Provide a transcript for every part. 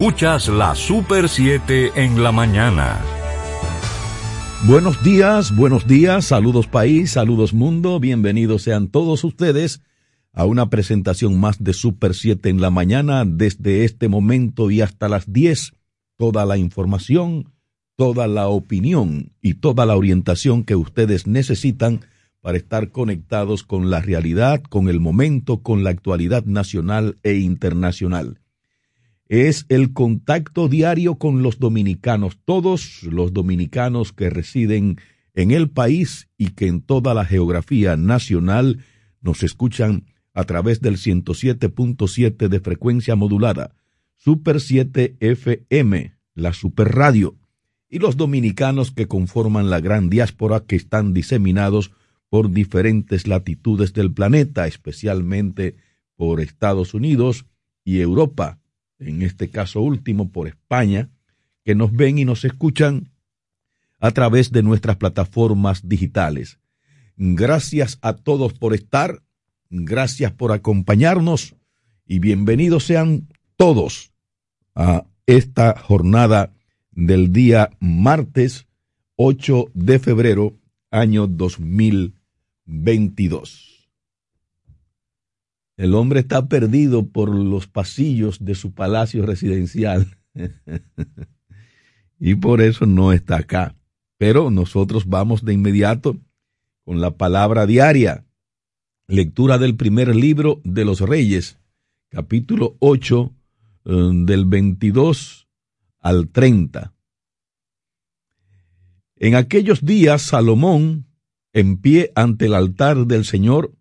Escuchas la Super 7 en la mañana. Buenos días, buenos días, saludos país, saludos mundo, bienvenidos sean todos ustedes a una presentación más de Super 7 en la mañana desde este momento y hasta las 10. Toda la información, toda la opinión y toda la orientación que ustedes necesitan para estar conectados con la realidad, con el momento, con la actualidad nacional e internacional es el contacto diario con los dominicanos, todos los dominicanos que residen en el país y que en toda la geografía nacional nos escuchan a través del 107.7 de frecuencia modulada, Super 7 FM, la Super Radio, y los dominicanos que conforman la gran diáspora que están diseminados por diferentes latitudes del planeta, especialmente por Estados Unidos y Europa en este caso último por España, que nos ven y nos escuchan a través de nuestras plataformas digitales. Gracias a todos por estar, gracias por acompañarnos y bienvenidos sean todos a esta jornada del día martes 8 de febrero año 2022. El hombre está perdido por los pasillos de su palacio residencial. y por eso no está acá. Pero nosotros vamos de inmediato con la palabra diaria. Lectura del primer libro de los Reyes, capítulo 8, eh, del 22 al 30. En aquellos días Salomón, en pie ante el altar del Señor,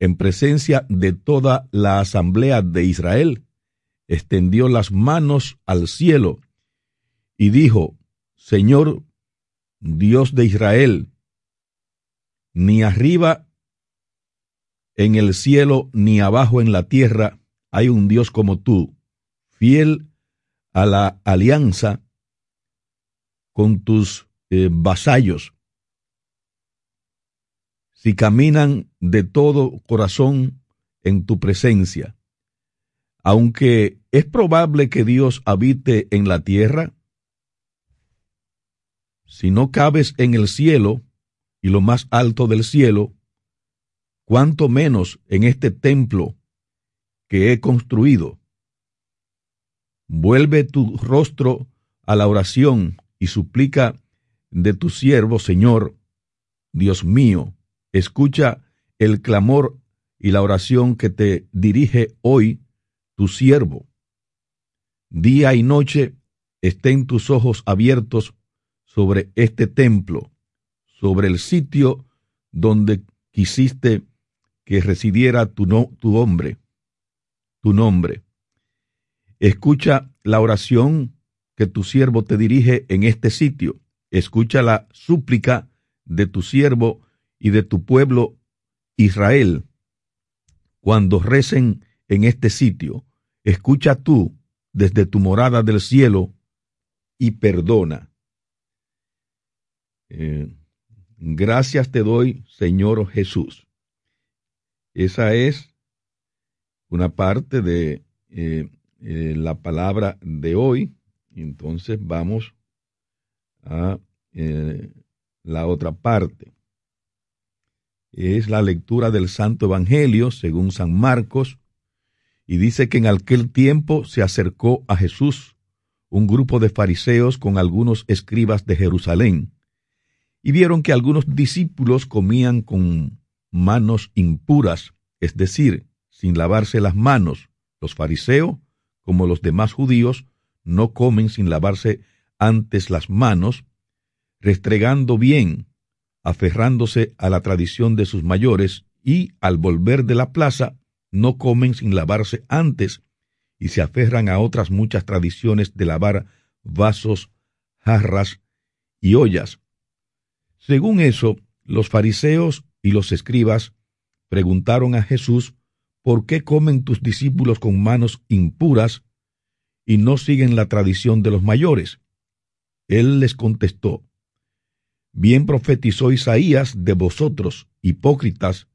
en presencia de toda la asamblea de Israel, extendió las manos al cielo y dijo, Señor, Dios de Israel, ni arriba en el cielo ni abajo en la tierra hay un Dios como tú, fiel a la alianza con tus eh, vasallos si caminan de todo corazón en tu presencia. Aunque es probable que Dios habite en la tierra, si no cabes en el cielo y lo más alto del cielo, cuánto menos en este templo que he construido. Vuelve tu rostro a la oración y suplica de tu siervo, Señor, Dios mío, Escucha el clamor y la oración que te dirige hoy tu siervo. Día y noche estén tus ojos abiertos sobre este templo, sobre el sitio donde quisiste que residiera tu, tu hombre, tu nombre. Escucha la oración que tu siervo te dirige en este sitio. Escucha la súplica de tu siervo y de tu pueblo Israel, cuando recen en este sitio, escucha tú desde tu morada del cielo y perdona. Eh, gracias te doy, Señor Jesús. Esa es una parte de eh, eh, la palabra de hoy. Entonces vamos a la otra parte es la lectura del Santo Evangelio según San Marcos, y dice que en aquel tiempo se acercó a Jesús un grupo de fariseos con algunos escribas de Jerusalén, y vieron que algunos discípulos comían con manos impuras, es decir, sin lavarse las manos. Los fariseos, como los demás judíos, no comen sin lavarse antes las manos, restregando bien aferrándose a la tradición de sus mayores, y al volver de la plaza no comen sin lavarse antes, y se aferran a otras muchas tradiciones de lavar vasos, jarras y ollas. Según eso, los fariseos y los escribas preguntaron a Jesús, ¿por qué comen tus discípulos con manos impuras y no siguen la tradición de los mayores? Él les contestó, Bien profetizó Isaías de vosotros, hipócritas,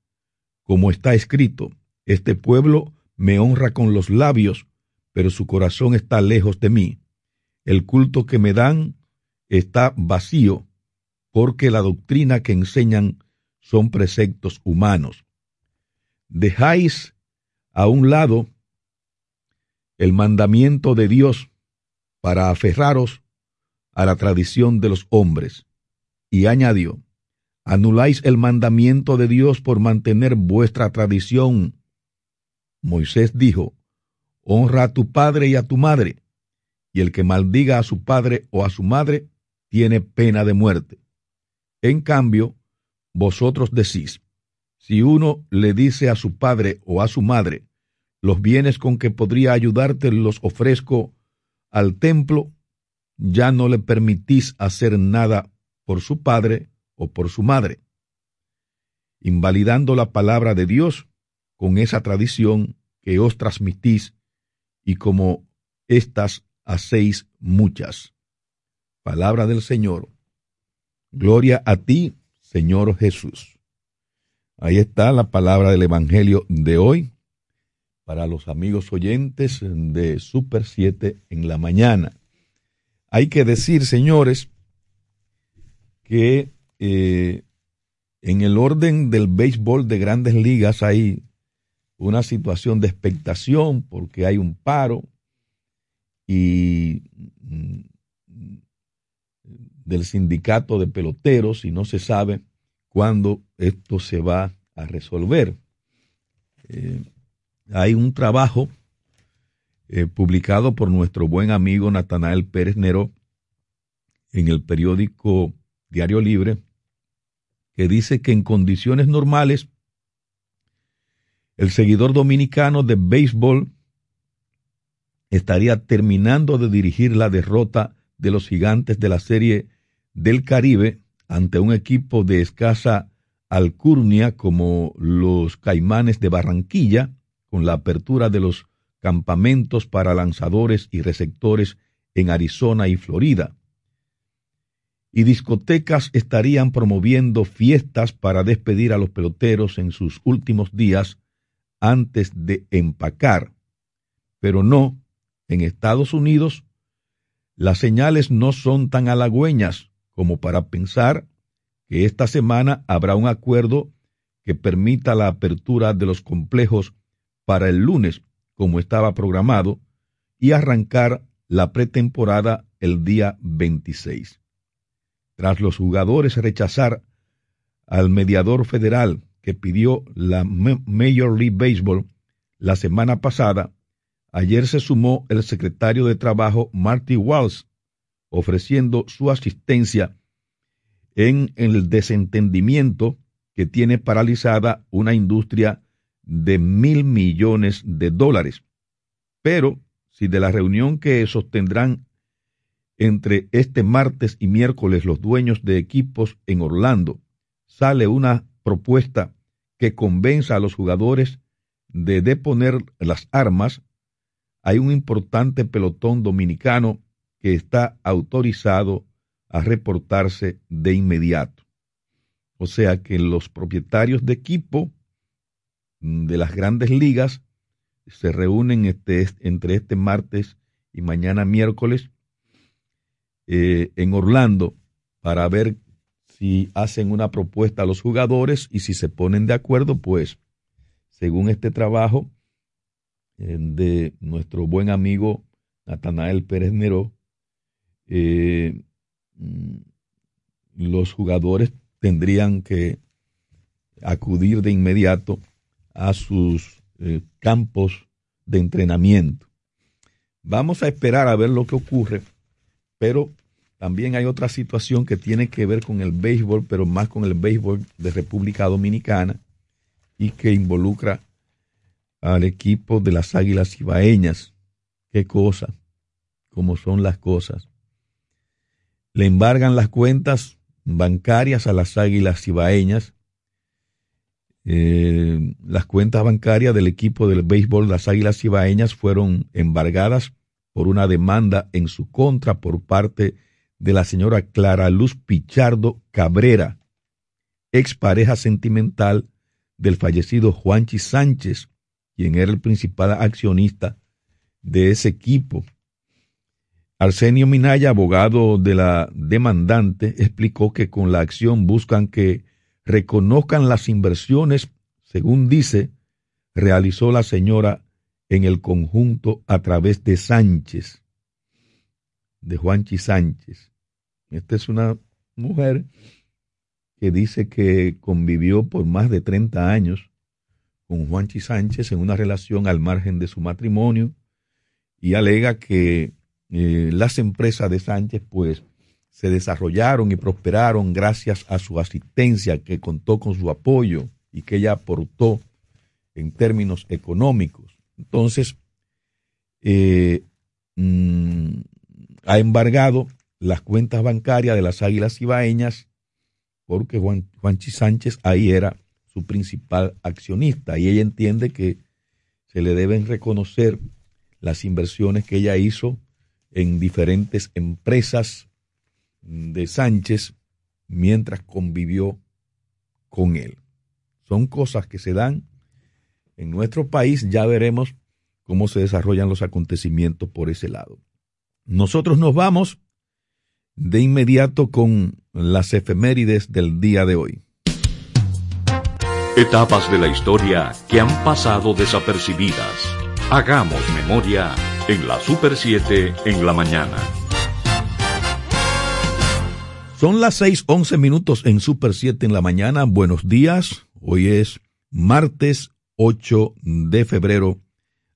como está escrito, este pueblo me honra con los labios, pero su corazón está lejos de mí. El culto que me dan está vacío, porque la doctrina que enseñan son preceptos humanos. Dejáis a un lado el mandamiento de Dios para aferraros a la tradición de los hombres. Y añadió, anuláis el mandamiento de Dios por mantener vuestra tradición. Moisés dijo, honra a tu padre y a tu madre, y el que maldiga a su padre o a su madre tiene pena de muerte. En cambio, vosotros decís, si uno le dice a su padre o a su madre, los bienes con que podría ayudarte los ofrezco al templo, ya no le permitís hacer nada por su padre o por su madre, invalidando la palabra de Dios con esa tradición que os transmitís y como éstas hacéis muchas. Palabra del Señor. Gloria a ti, Señor Jesús. Ahí está la palabra del Evangelio de hoy para los amigos oyentes de Super 7 en la mañana. Hay que decir, señores, que eh, en el orden del béisbol de grandes ligas hay una situación de expectación porque hay un paro y mm, del sindicato de peloteros y no se sabe cuándo esto se va a resolver. Eh, hay un trabajo eh, publicado por nuestro buen amigo Natanael Pérez Nero en el periódico Diario Libre, que dice que en condiciones normales el seguidor dominicano de béisbol estaría terminando de dirigir la derrota de los gigantes de la serie del Caribe ante un equipo de escasa alcurnia como los Caimanes de Barranquilla, con la apertura de los campamentos para lanzadores y receptores en Arizona y Florida. Y discotecas estarían promoviendo fiestas para despedir a los peloteros en sus últimos días antes de empacar. Pero no, en Estados Unidos las señales no son tan halagüeñas como para pensar que esta semana habrá un acuerdo que permita la apertura de los complejos para el lunes, como estaba programado, y arrancar la pretemporada el día 26. Tras los jugadores rechazar al mediador federal que pidió la Major League Baseball la semana pasada, ayer se sumó el secretario de Trabajo Marty Walsh ofreciendo su asistencia en el desentendimiento que tiene paralizada una industria de mil millones de dólares. Pero si de la reunión que sostendrán entre este martes y miércoles los dueños de equipos en Orlando sale una propuesta que convenza a los jugadores de deponer las armas, hay un importante pelotón dominicano que está autorizado a reportarse de inmediato. O sea que los propietarios de equipo de las grandes ligas se reúnen este, entre este martes y mañana miércoles eh, en Orlando para ver si hacen una propuesta a los jugadores y si se ponen de acuerdo, pues según este trabajo eh, de nuestro buen amigo Natanael Pérez Neró, eh, mm, los jugadores tendrían que acudir de inmediato a sus campos de entrenamiento. Vamos a esperar a ver lo que ocurre, pero también hay otra situación que tiene que ver con el béisbol, pero más con el béisbol de República Dominicana y que involucra al equipo de las Águilas Ibaeñas. Qué cosa, cómo son las cosas le embargan las cuentas bancarias a las águilas ibaeñas. Eh, las cuentas bancarias del equipo del béisbol las águilas ibaeñas fueron embargadas por una demanda en su contra por parte de la señora Clara Luz Pichardo Cabrera, expareja sentimental del fallecido Juanchi Sánchez, quien era el principal accionista de ese equipo. Arsenio Minaya, abogado de la demandante, explicó que con la acción buscan que reconozcan las inversiones, según dice, realizó la señora en el conjunto a través de Sánchez, de Juanchi Sánchez. Esta es una mujer que dice que convivió por más de 30 años con Juanchi Sánchez en una relación al margen de su matrimonio y alega que eh, las empresas de Sánchez pues se desarrollaron y prosperaron gracias a su asistencia que contó con su apoyo y que ella aportó en términos económicos. Entonces, eh, mm, ha embargado las cuentas bancarias de las Águilas Ibaeñas porque Juan, Juanchi Sánchez ahí era su principal accionista y ella entiende que se le deben reconocer las inversiones que ella hizo en diferentes empresas de Sánchez mientras convivió con él. Son cosas que se dan en nuestro país, ya veremos cómo se desarrollan los acontecimientos por ese lado. Nosotros nos vamos de inmediato con las efemérides del día de hoy. Etapas de la historia que han pasado desapercibidas. Hagamos memoria en la Super 7 en la mañana. Son las 6:11 minutos en Super 7 en la mañana. Buenos días. Hoy es martes 8 de febrero,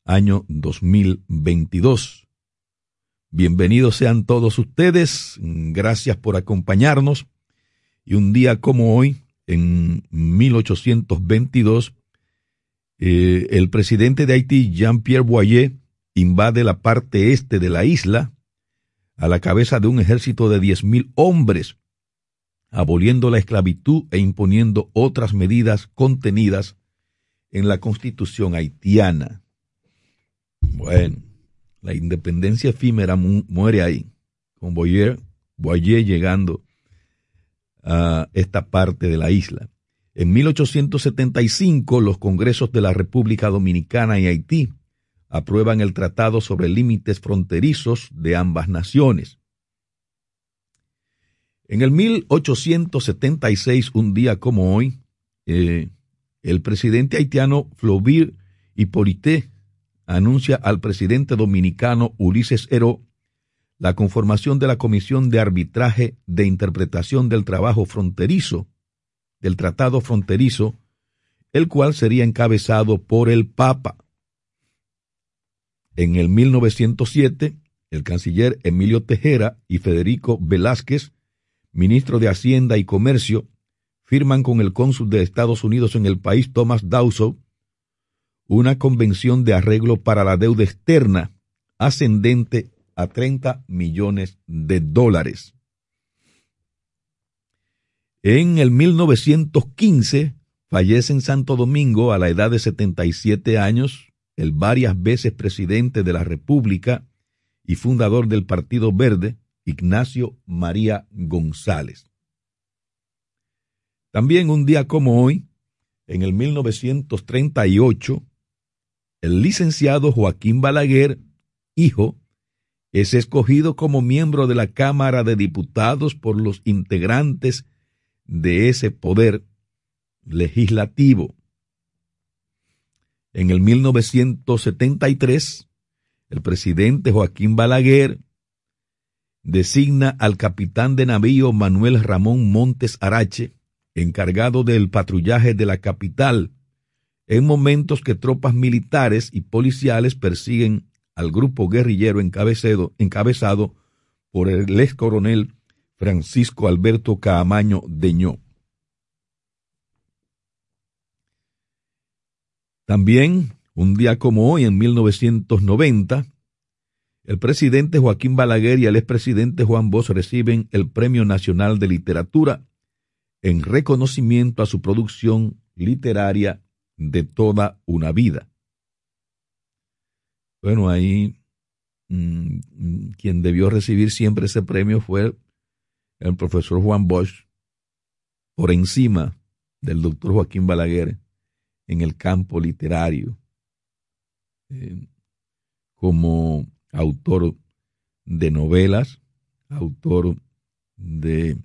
año 2022. Bienvenidos sean todos ustedes, gracias por acompañarnos. Y un día como hoy, en 1822, eh, el presidente de Haití, Jean-Pierre Boyer, invade la parte este de la isla a la cabeza de un ejército de 10.000 hombres, aboliendo la esclavitud e imponiendo otras medidas contenidas en la constitución haitiana. Bueno, la independencia efímera muere ahí, con Boyer, Boyer llegando a esta parte de la isla. En 1875, los congresos de la República Dominicana y Haití aprueban el Tratado sobre Límites Fronterizos de ambas naciones. En el 1876, un día como hoy, eh, el presidente haitiano Flovir Hippolyte anuncia al presidente dominicano Ulises Heró la conformación de la Comisión de Arbitraje de Interpretación del Trabajo Fronterizo, del Tratado Fronterizo, el cual sería encabezado por el Papa. En el 1907, el canciller Emilio Tejera y Federico Velázquez, ministro de Hacienda y Comercio, firman con el cónsul de Estados Unidos en el país, Thomas Dawson, una convención de arreglo para la deuda externa ascendente a 30 millones de dólares. En el 1915 fallece en Santo Domingo a la edad de 77 años el varias veces presidente de la República y fundador del Partido Verde, Ignacio María González. También un día como hoy, en el 1938, el licenciado Joaquín Balaguer, hijo, es escogido como miembro de la Cámara de Diputados por los integrantes de ese poder legislativo. En el 1973, el presidente Joaquín Balaguer designa al capitán de navío Manuel Ramón Montes Arache, encargado del patrullaje de la capital, en momentos que tropas militares y policiales persiguen al grupo guerrillero encabezado por el ex coronel Francisco Alberto Caamaño Deñó. También, un día como hoy, en 1990, el presidente Joaquín Balaguer y el expresidente Juan Bosch reciben el Premio Nacional de Literatura en reconocimiento a su producción literaria de toda una vida. Bueno, ahí mm, quien debió recibir siempre ese premio fue el, profesor Juan Bosch, por encima del doctor Joaquín Balaguer en el campo literario. Eh, como autor de novelas, autor de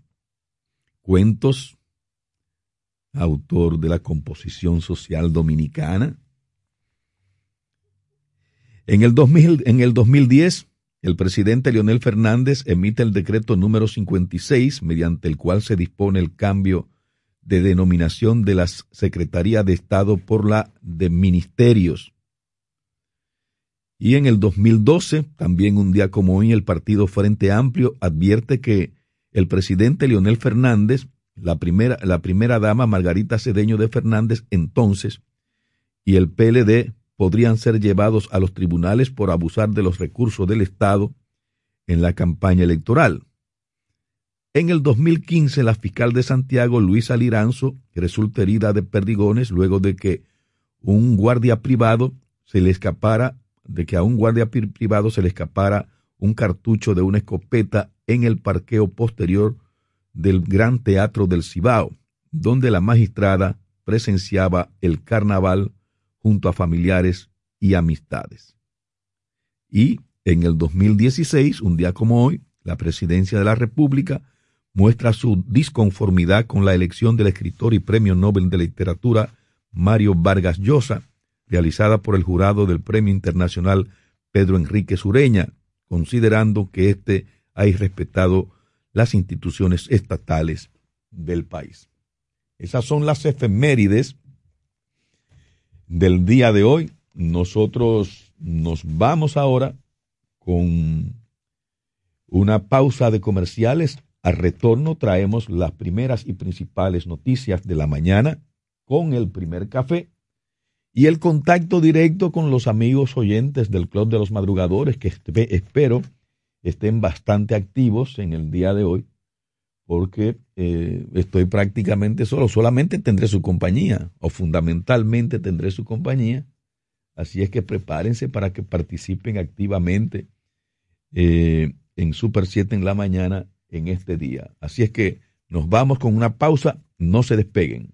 cuentos, autor de la composición social dominicana. En el, 2000, en el 2010, el presidente Leonel Fernández emite el decreto número 56, mediante el cual se dispone el cambio de denominación de la Secretaría de Estado por la de Ministerios. Y en el 2012, también un día como hoy, el Partido Frente Amplio advierte que el presidente Leonel Fernández, la primera, la primera dama Margarita Cedeño de Fernández entonces, y el PLD podrían ser llevados a los tribunales por abusar de los recursos del Estado en la campaña electoral. En el 2015, la fiscal de Santiago, Luisa Liranzo, resulta herida de perdigones luego de que un guardia privado se le escapara de que a un guardia privado se le escapara un cartucho de una escopeta en el parqueo posterior del Gran Teatro del Cibao, donde la magistrada presenciaba el carnaval junto a familiares y amistades. Y en el 2016, un día como hoy, la presidencia de la República muestra su disconformidad con la elección del escritor y premio Nobel de Literatura Mario Vargas Llosa, realizada por el jurado del Premio Internacional Pedro Enrique Sureña, considerando que éste ha irrespetado las instituciones estatales del país. Esas son las efemérides del día de hoy. Nosotros nos vamos ahora con una pausa de comerciales. Al retorno traemos las primeras y principales noticias de la mañana con el primer café y el contacto directo con los amigos oyentes del Club de los Madrugadores, que espero estén bastante activos en el día de hoy, porque eh, estoy prácticamente solo, solamente tendré su compañía, o fundamentalmente tendré su compañía, así es que prepárense para que participen activamente eh, en Super 7 en la mañana en este día. Así es que nos vamos con una pausa, no se despeguen.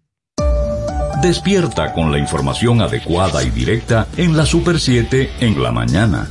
Despierta con la información adecuada y directa en la Super 7 en la mañana.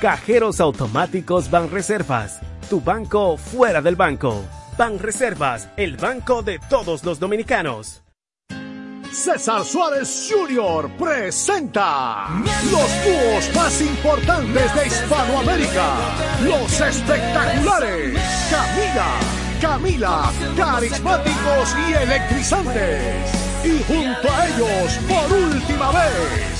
Cajeros automáticos Banreservas. Tu banco fuera del banco. Banreservas, el banco de todos los dominicanos. César Suárez Jr. presenta los dúos más importantes de Hispanoamérica, los espectaculares Camila, Camila, carismáticos y electrizantes. Y junto a ellos, por última vez,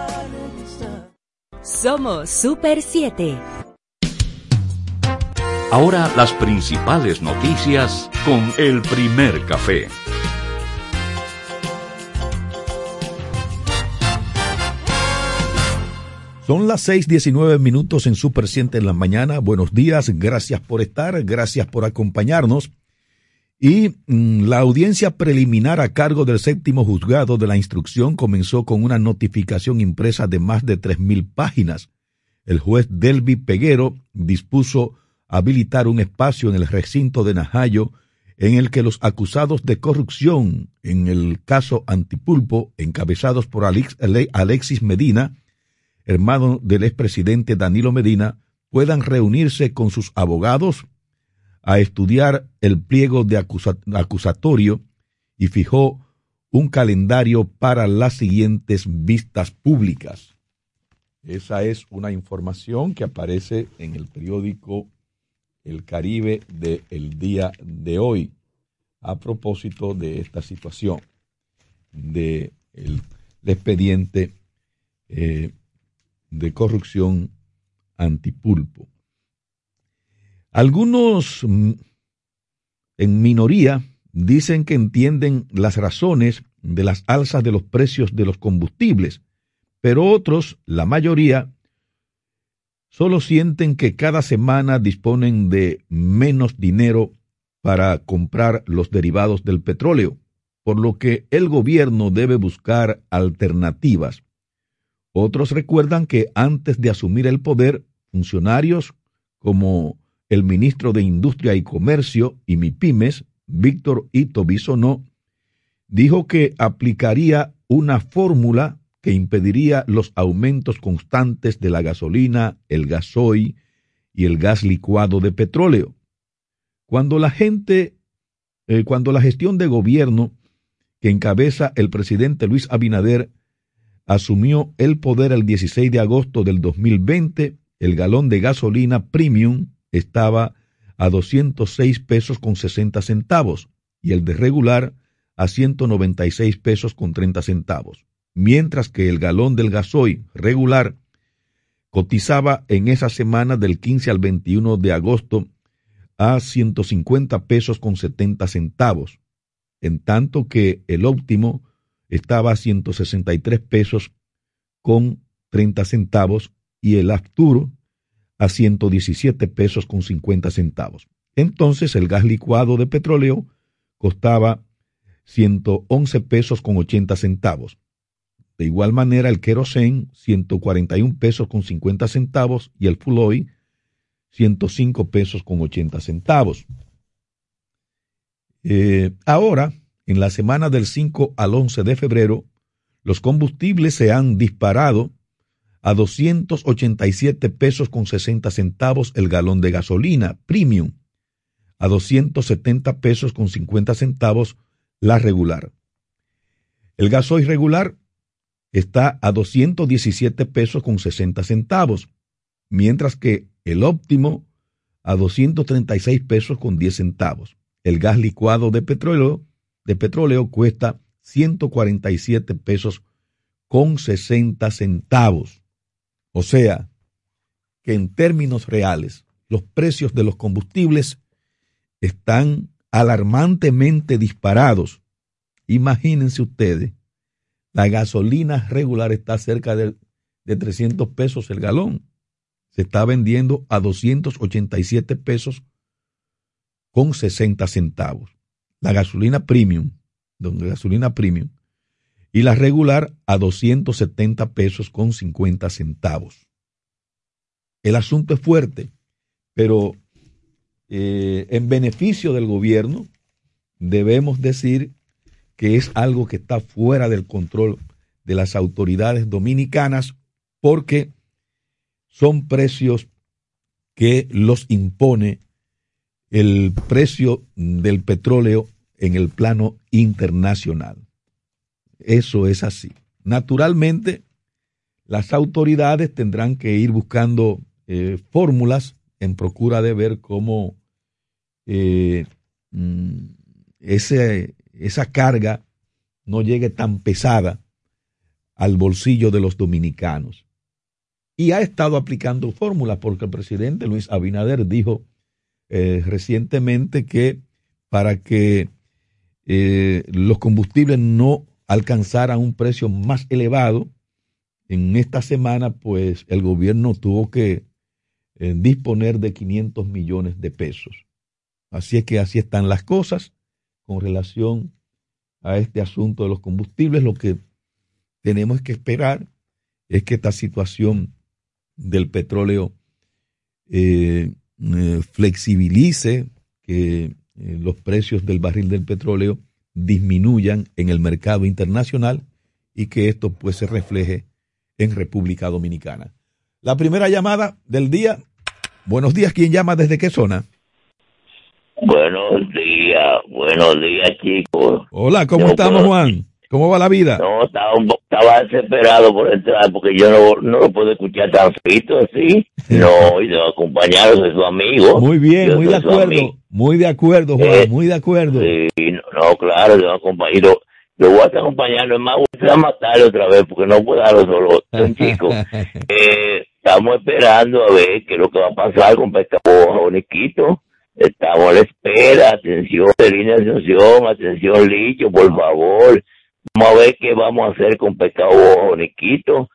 Somos Super 7. Ahora las principales noticias con el primer café. Son las 6:19 minutos en Super 7 en la mañana. Buenos días, gracias por estar, gracias por acompañarnos. Y mm, la audiencia preliminar a cargo del séptimo juzgado de la instrucción comenzó con una notificación impresa de más de tres mil páginas. El juez Delvi Peguero dispuso habilitar un espacio en el recinto de Najayo en el que los acusados de corrupción en el caso Antipulpo, encabezados por Alexis Medina, hermano del expresidente Danilo Medina, puedan reunirse con sus abogados, a estudiar el pliego de acusatorio y fijó un calendario para las siguientes vistas públicas. Esa es una información que aparece en el periódico El Caribe del día de hoy a propósito de esta situación de el, expediente eh, de corrupción antipulpo. Algunos mm, en minoría dicen que entienden las razones de las alzas de los precios de los combustibles, pero otros, la mayoría, solo sienten que cada semana disponen de menos dinero para comprar los derivados del petróleo, por lo que el gobierno debe buscar alternativas. Otros recuerdan que antes de asumir el poder, funcionarios como el ministro de Industria y Comercio y MIPIMES Víctor Ito Bisonó, dijo que aplicaría una fórmula que impediría los aumentos constantes de la gasolina, el gasoil y el gas licuado de petróleo. Cuando la gente, eh, cuando la gestión de gobierno que encabeza el presidente Luis Abinader asumió el poder el 16 de agosto del 2020, el galón de gasolina premium estaba a 206 pesos con 60 centavos y el de regular a 196 pesos con 30 centavos, mientras que el galón del gasoil regular cotizaba en esa semana del 15 al 21 de agosto a 150 pesos con 70 centavos, en tanto que el óptimo estaba a 163 pesos con 30 centavos y el Arturo a 117 pesos con 50 centavos. Entonces el gas licuado de petróleo costaba 111 pesos con 80 centavos. De igual manera el querosén 141 pesos con 50 centavos y el full oil 105 pesos con 80 centavos. Eh, ahora, en la semana del 5 al 11 de febrero, los combustibles se han disparado a 287 pesos con 60 centavos el galón de gasolina premium, a 270 pesos con 50 centavos la regular. El gasoil regular está a 217 pesos con 60 centavos, mientras que el óptimo a 236 pesos con 10 centavos. El gas licuado de petróleo, de petróleo cuesta 147 pesos con 60 centavos. O sea, que en términos reales, los precios de los combustibles están alarmantemente disparados. Imagínense ustedes, la gasolina regular está cerca de, 300 pesos el galón. Se está vendiendo a 287 pesos con 60 centavos. La gasolina premium, donde gasolina premium, y la regular a 270 pesos con 50 centavos. El asunto es fuerte, pero eh, en beneficio del gobierno debemos decir que es algo que está fuera del control de las autoridades dominicanas porque son precios que los impone el precio del petróleo en el plano internacional. Eso es así. Naturalmente, las autoridades tendrán que ir buscando eh, fórmulas en procura de ver cómo eh, mm, esa carga no llegue tan pesada al bolsillo de los dominicanos. Y ha estado aplicando fórmulas porque el presidente Luis Abinader dijo eh, recientemente que para que los combustibles no alcanzar a un precio más elevado, en esta semana, pues el gobierno tuvo que eh, disponer de 500 millones de pesos. Así es que así están las cosas con relación a este asunto de los combustibles. Lo que tenemos que esperar es que esta situación del petróleo eh, eh, flexibilice, que los precios del barril del petróleo disminuyan en el mercado internacional y que esto pues se refleje en República Dominicana. La primera llamada del día. Buenos días, ¿quién llama desde qué zona? Buenos días, buenos días chicos. Hola, ¿cómo estamos Juan? ¿Cómo va la vida? No, estaba, estaba desesperado por entrar porque yo no, no lo puedo escuchar tan frito así. No, y de acompañarlos de su amigo. Muy bien, muy de acuerdo. Muy de acuerdo, Juan, eh, muy de acuerdo. Sí, no, claro, yo acompaño. Lo voy a estar acompañando, es más, voy a matarle otra vez porque no puedo darlo solo, un chico. Eh, estamos esperando a ver qué es lo que va a pasar con Pescado Boniquito. Estamos a la espera, atención, de atención, atención, Licho, por favor Vamos a ver qué vamos a hacer con Pescado Boniquito.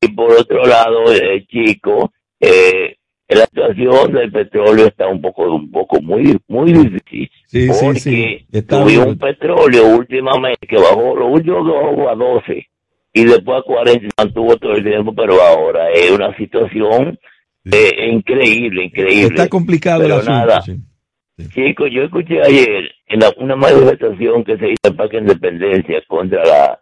Y por otro lado, eh, chico, eh, la situación del petróleo está un poco, un poco muy, muy difícil. Sí, porque sí, sí. tuvimos un petróleo últimamente que bajó, lo último que bajó a 12 y después a 40 mantuvo todo el tiempo, pero ahora es una situación eh, increíble, increíble. Está complicado pero el asunto, nada, Chicos, yo escuché ayer en una manifestación que se hizo en Parque Independencia contra la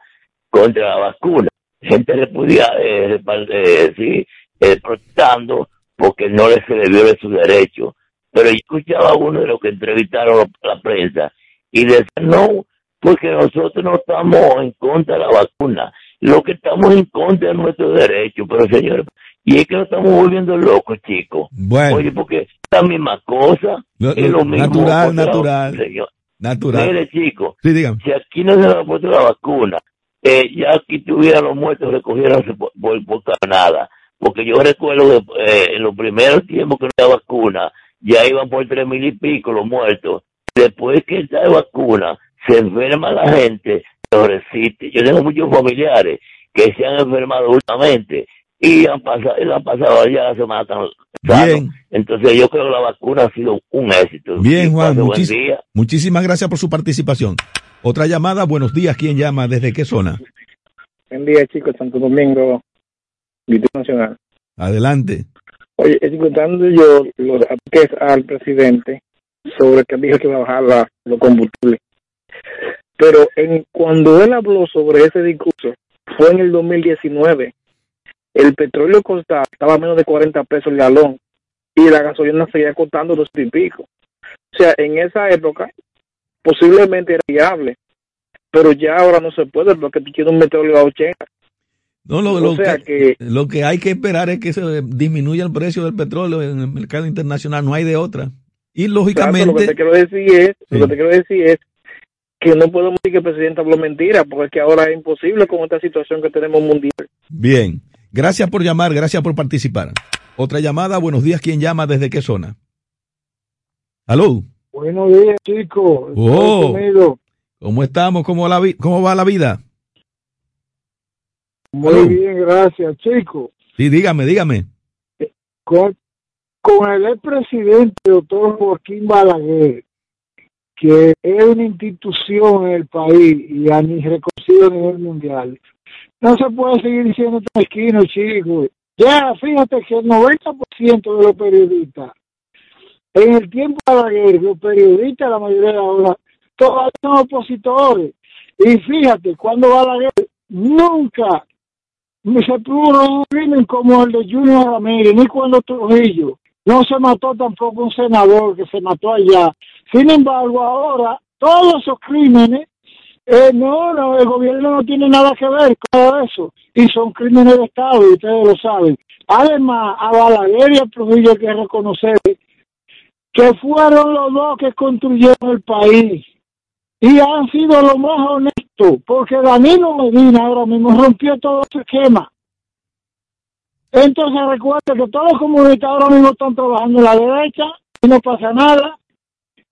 contra la vacuna, gente repudiada, eh, eh, sí, eh, protestando porque no les se le viola su derecho. Pero yo escuchaba a uno de los que entrevistaron a la prensa y decía, no, porque nosotros no estamos en contra de la vacuna, lo que estamos en contra de nuestro derecho. Pero señores, y es que nos estamos volviendo locos, chicos. Bueno. Oye, porque es la misma cosa, es lo mismo. Natural, natural. Natural. Mire, chicos, sí, dígame. si aquí no se ha puesto la vacuna, eh, ya aquí tuvieran los muertos, recogieran por, por, por nada. Porque yo recuerdo que eh, en los primeros tiempos que no había vacuna, ya iban por tres mil y pico los muertos. Después que está vacuna, se enferma la gente, lo resiste. Yo tengo muchos familiares que se han enfermado últimamente y han pasado, han pasado ya la semana Bien. Entonces yo creo que la vacuna ha sido un éxito. Bien, Juan, muchísimas gracias por su participación. Otra llamada, buenos días, ¿quién llama? ¿Desde qué zona? Buen día, chicos, Santo Domingo, Nacional. Adelante. Oye, escuchando yo los ataques al presidente sobre que dijo que iba a bajar la, los combustibles. Pero en, cuando él habló sobre ese discurso, fue en el 2019 el petróleo costaba, estaba a menos de 40 pesos el galón y la gasolina seguía costando dos y pico. O sea, en esa época posiblemente era viable, pero ya ahora no se puede porque tú quieres un petróleo a 80. No, lo, lo, que, lo que hay que esperar es que se disminuya el precio del petróleo en el mercado internacional, no hay de otra. Y lógicamente... lo que te quiero decir es, lo que te quiero decir es que no podemos decir que el presidente habló mentira, porque es que ahora es imposible con esta situación que tenemos mundial. Bien. Gracias por llamar, gracias por participar. Otra llamada, buenos días, ¿quién llama? ¿Desde qué zona? ¿Aló? Buenos días, chicos. Oh, ¿Cómo estamos? ¿Cómo, la ¿Cómo va la vida? Muy bien, gracias, chicos. Sí, dígame, dígame. Con, con el expresidente doctor Joaquín Balaguer, que es una institución en el país y a ni reconocido a nivel mundial, no se puede seguir diciendo esquino, chicos. Ya, fíjate que el 90% de los periodistas, en el tiempo de la guerra, los periodistas, la mayoría de ahora, todos son opositores. Y fíjate, cuando va la guerra, nunca se pudo un crimen como el de Junior Ramírez, ni cuando Trujillo. No se mató tampoco un senador que se mató allá. Sin embargo, ahora todos esos crímenes eh, no, no, el gobierno no tiene nada que ver con eso. Y son crímenes de Estado, y ustedes lo saben. Además, a Balaguer y a Trujillo hay que reconocer que fueron los dos que construyeron el país. Y han sido los más honestos, porque Danilo Medina ahora mismo rompió todo ese esquema. Entonces recuerda que todos los comunistas ahora mismo están trabajando en la derecha y no pasa nada.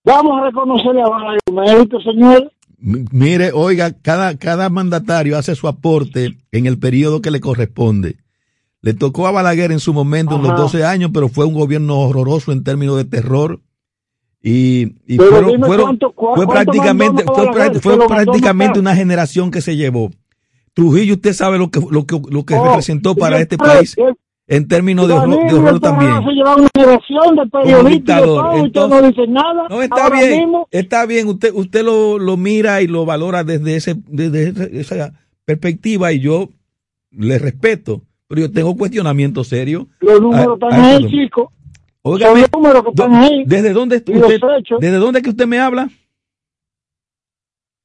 Vamos a reconocerle a Balaguer mérito, señor. Mire, oiga, cada, cada mandatario hace su aporte en el periodo que le corresponde. Le tocó a Balaguer en su momento, en los 12 años, pero fue un gobierno horroroso en términos de terror. Y, fueron, fue prácticamente, fue, prácticamente una generación que se llevó. Trujillo, usted sabe lo que, lo que, lo que oh, representó para este país en términos de horror, de horror también. Como dictador. Entonces, no, dice nada. no está bien, está bien. Usted, usted lo, lo mira y lo valora desde ese, desde esa perspectiva y yo le respeto, pero yo tengo cuestionamientos serios. Los números están ahí, chicos. los números que están ahí. ¿Desde dónde usted, desde dónde que usted me habla?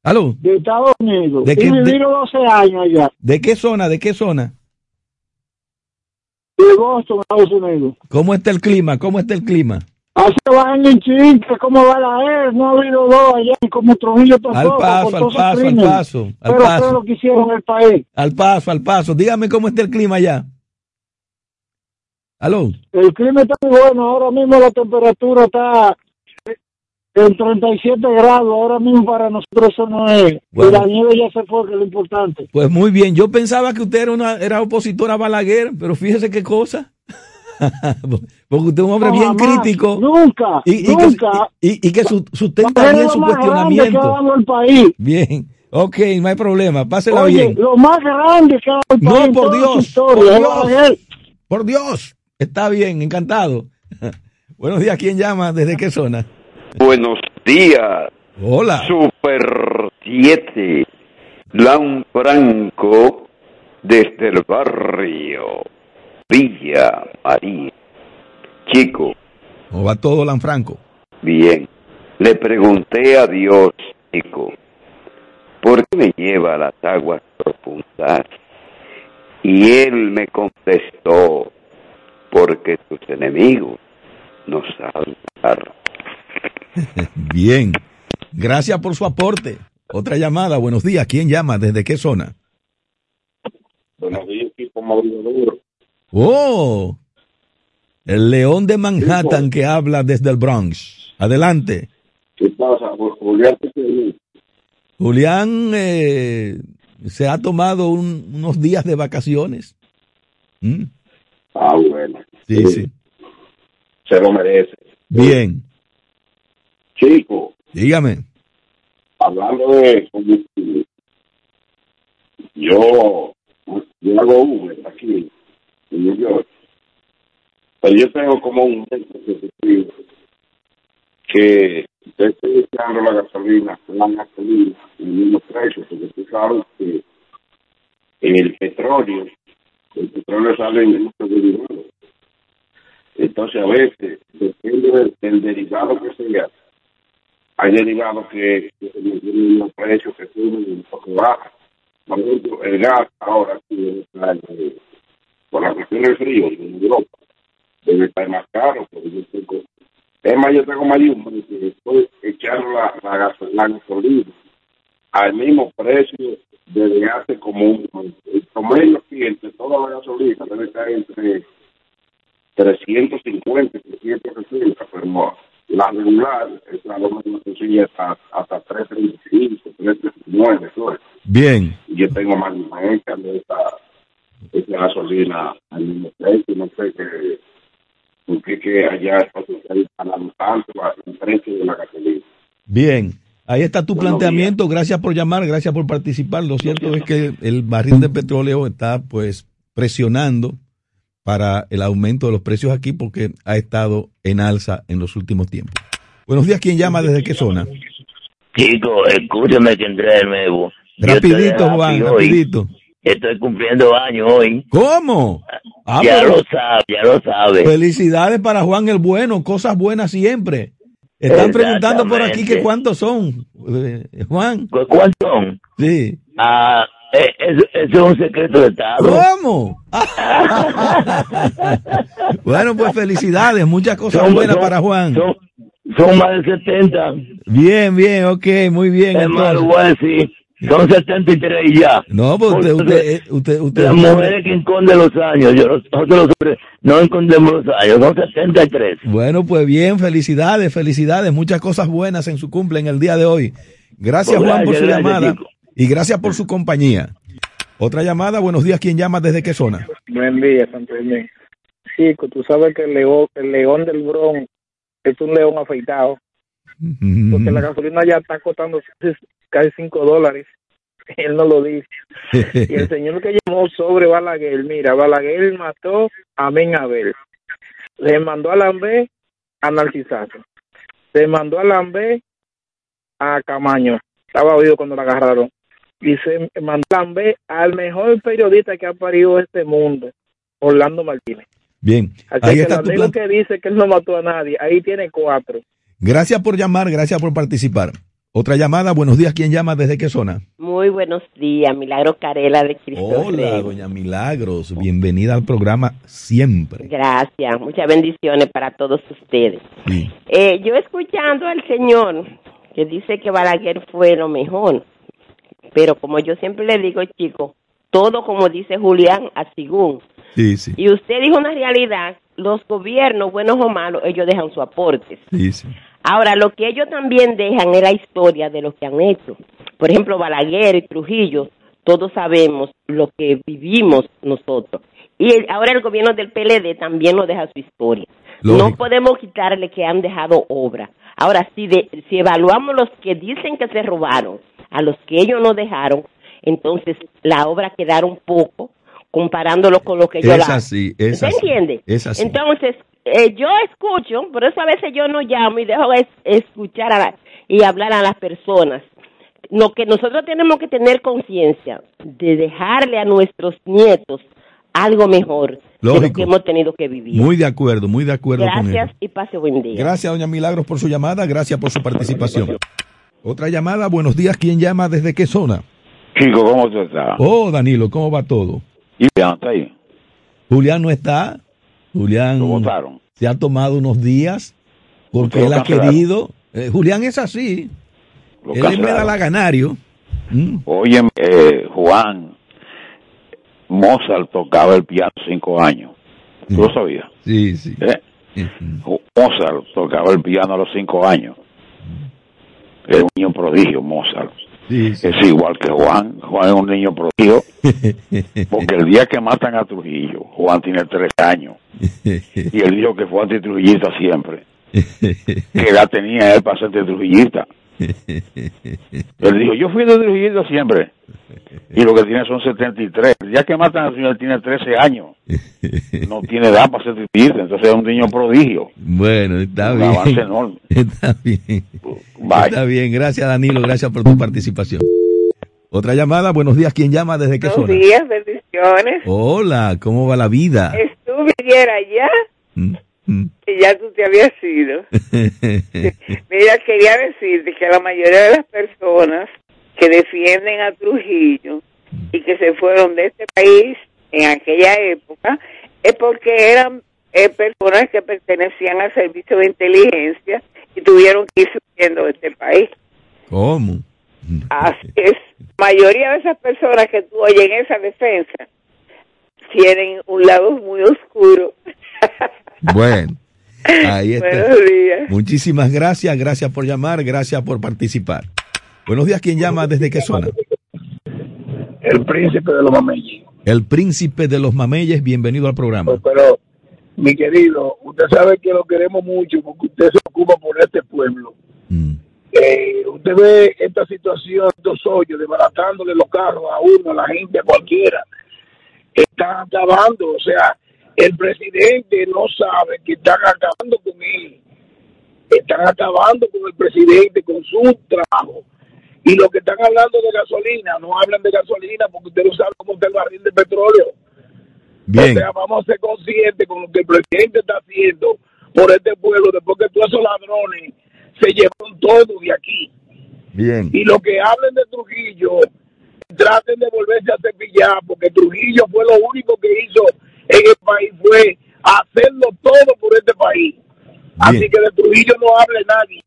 ¿Aló? de Estados Unidos. ¿De qué- y de- vivieron 12 años allá, ¿De qué zona? ¿De qué zona? De Boston, Estados Unidos. ¿Cómo está el clima? ¿Cómo está el clima? Hace van en chinche, ¿cómo va la E? No ha habido dos allá, y como Trujillo tampoco. Al paso, al paso, al paso, al Pero paso. lo que hicieron el país. Al paso, al paso. Dígame cómo está el clima allá. ¿Aló? El clima está muy bueno, ahora mismo la temperatura está en 37 grados, ahora mismo para nosotros eso no es. Bueno. Y la nieve ya se fue, que es lo importante. Pues muy bien. Yo pensaba que usted era una era opositora a Balaguer, pero fíjese qué cosa. Porque usted es un hombre No, bien jamás, crítico. Nunca, Y, y que, nunca. y- y que su- sustenta bien su cuestionamiento. dado el país. Bien. Ok, no hay problema. Pásela Oye, bien. lo más grande que ha dado el No, país. en por Dios, historia, por Dios. Por Dios. Está bien, encantado. Buenos días. ¿Quién llama? ¿Desde qué zona? Buenos días, Hola. Super 7, Lan Franco, desde el barrio Villa María. Chico, ¿Cómo va todo, Lanfranco? bien, le pregunté a Dios, chico, ¿por qué me lleva a las aguas profundas? Y él me contestó, porque tus enemigos no saben. Bien. Gracias por su aporte. Otra llamada. Buenos días. ¿Quién llama? ¿Desde qué zona? Buenos días, equipo Mauricio Duro. Oh, el león de Manhattan que habla desde el Bronx. Adelante. ¿Qué pasa? Julián. Julián eh, se ha tomado un- unos días de vacaciones. ¿Mm? Ah, bueno. Sí, sí. Se lo merece. Bien. Chico, Dígame. hablando de combustible, yo, yo hago Uber aquí en New York. Pero yo tengo como un mes que estoy echando la gasolina, la gasolina en el mismo precio, porque tú sabes que el petróleo, el petróleo sale en muchos derivados. Entonces a veces, depende del, del derivado que sea, hay derivados que, mantienen los precios que suben y otros que bajan. Por ejemplo, el gas ahora eh, por la cuestión del frío en Europa debe estar más caro, pero yo tengo, es más, yo tengo mes que estoy echando la, la, gaso- la gasolina al mismo precio desde hace como un. El promedio entre toda la gasolina debe estar entre 350 y 360, pero la regular es la más sencilla hasta, hasta 335, 339, eso es. Bien. Y yo tengo más de mes echando esa, esa gasolina al mismo precio, no sé qué, por qué que allá está ganando tanto el precio de la gasolina. Bien. Ahí está tu Buenos planteamiento. Gracias por llamar, gracias por participar. Lo cierto es que el barril de petróleo está pues presionando para el aumento de los precios aquí porque ha estado en alza en los últimos tiempos. Buenos días, ¿quién llama? ¿Desde qué zona? Chico, escúchame que entré de nuevo. Rapidito, Juan, rapidito. Estoy cumpliendo años hoy. ¿Cómo? Ah, ya pero- lo sabe, ya lo sabe. Felicidades para Juan el Bueno, cosas buenas siempre. Están preguntando por aquí que cuántos son, eh, Juan. ¿Cu- ¿Cuántos son? Sí. Ah, eh, eso, eso es un secreto de Estado. ¿Cómo? bueno, pues felicidades, muchas cosas Son- buenas son- para Juan. Son, son más de 70. Bien, bien, ok, muy bien. Es más, entonces. voy a decir. Son 73 ya. No, pues usted, usted, eh, usted, usted, Las mujeres que esconden los años, yo, nosotros los no escondemos los años, son 73. Bueno, pues bien, felicidades, felicidades, muchas cosas buenas en su cumple en el día de hoy. Gracias Pues Juan por su gracias, llamada chico. y gracias por su compañía. Otra llamada, buenos días, ¿quién llama? ¿Desde qué zona? Buen día, Santo Domingo. Chico, tú sabes que el león, el león del Bronx es un león afeitado, porque la gasolina ya está costando casi 5 dólares. Él no lo dice. Y el señor que llamó sobre Balaguer, mira, Balaguer mató a Ben Abel. Le mandó a Lambé a Narcisazo. Le mandó a Lambé a Camaño. Estaba oído cuando la agarraron. Y se mandó a Lambé al mejor periodista que ha parido este mundo, Orlando Martínez. Bien, Así ahí que está el tu amigo plan. que dice que él no mató a nadie, ahí tiene cuatro. Gracias por llamar, gracias por participar. Otra llamada, buenos días, ¿quién llama? ¿Desde qué zona? Muy buenos días, Milagro Carela de Cristo Hola, Rey. doña Milagros, bienvenida al programa siempre. Gracias, muchas bendiciones para todos ustedes. Eh, yo escuchando al señor que dice que Balaguer fue lo mejor, pero como yo siempre le digo, chicos, todo como dice Julián, a según. Sí, sí, Y usted dijo una realidad, los gobiernos, buenos o malos, ellos dejan su aporte. sí, sí. Ahora, lo que ellos también dejan es la historia de lo que han hecho. Por ejemplo, Balaguer y Trujillo, todos sabemos lo que vivimos nosotros. Y el- ahora el gobierno del PLD también nos deja su historia. Lógico. No podemos quitarle que han dejado obra. Ahora, si, de- si evaluamos los que dicen que se robaron a los que ellos no dejaron, entonces la obra quedaron poco comparándolo con lo que ellos Es la- así, es ¿Se así. entiende? Es así. Entonces, eh, yo escucho, por eso a veces yo no llamo y dejo es- escuchar a la- y hablar a las personas. Lo que nosotros tenemos que tener conciencia de dejarle a nuestros nietos algo mejor de lo que hemos tenido que vivir. Muy de acuerdo, muy de acuerdo con Gracias él. y pase buen día. Gracias, doña Milagros, por su llamada, gracias por su participación. Otra llamada, buenos días, ¿quién llama? ¿Desde qué zona? Chico, ¿cómo tú estás? Oh, Danilo, ¿cómo va todo? ¿Y Julián está ahí? Julián no está. Julián Lo votaron. se ha tomado unos días porque él ha querido. Eh, Julián es así. Lo él es cancelaron. medalaganario. Mm. Oye, eh, Juan, Mozart tocaba el piano cinco años. ¿Tú lo sabías? Sí, sí. ¿Eh? Mozart tocaba el piano a los cinco años. Era un niño prodigio, Mozart. Es igual que Juan. Juan es un niño prodigio. Porque el día que matan a Trujillo, Juan tiene tres años. Y él dijo que fue antitrujillista siempre. ¿Qué edad tenía él para ser antitrujillista? Él dijo, yo fui antitrujillista siempre. Y lo que tiene son 73. El día que matan al señor tiene 13 años. No tiene edad para ser. Entonces es un niño prodigio. Bueno, está Un bien. avance enorme. Está bien. Está bien, gracias Danilo, gracias por tu participación. Otra llamada, buenos días, ¿quién llama? ¿Desde qué Buenos zona? días, bendiciones. Hola, ¿cómo va la vida? Estuve ayer allá Mm, y ya tú te habías ido. Mira, quería decirte que la mayoría de las personas que defienden a Trujillo y que se fueron de este país en aquella época es porque eran eh, personas que pertenecían al servicio de inteligencia y tuvieron que ir subiendo de este país. ¿Cómo? Así es. La mayoría de esas personas que tú oyes en esa defensa tienen un lado muy oscuro. Bueno, ahí está. Buenos días. Muchísimas gracias, gracias por llamar, gracias por participar. Buenos días, ¿quién llama? ¿Desde qué zona? El príncipe de los mameyes. El príncipe de los mameyes, bienvenido al programa. Pero, mi querido, usted sabe que lo queremos mucho porque usted se ocupa por este pueblo. Eh, usted ve esta situación, estos hoyos, desbaratándole los carros a uno, a la gente, a cualquiera. Están acabando, o sea, el presidente no sabe que están acabando con él. Están acabando con el presidente, con su trabajo. Y lo que están hablando de gasolina, no hablan de gasolina porque usted no sabe cómo está el barril de petróleo. Bien. O sea, vamos a ser conscientes con lo que el presidente está haciendo por este pueblo, después que todos esos ladrones se llevaron todo de aquí. Bien. Y lo que hablen de Trujillo, traten de volverse a cepillar, porque Trujillo fue lo único que hizo en el país, fue hacerlo todo por este país. Así que de Trujillo no hable nadie.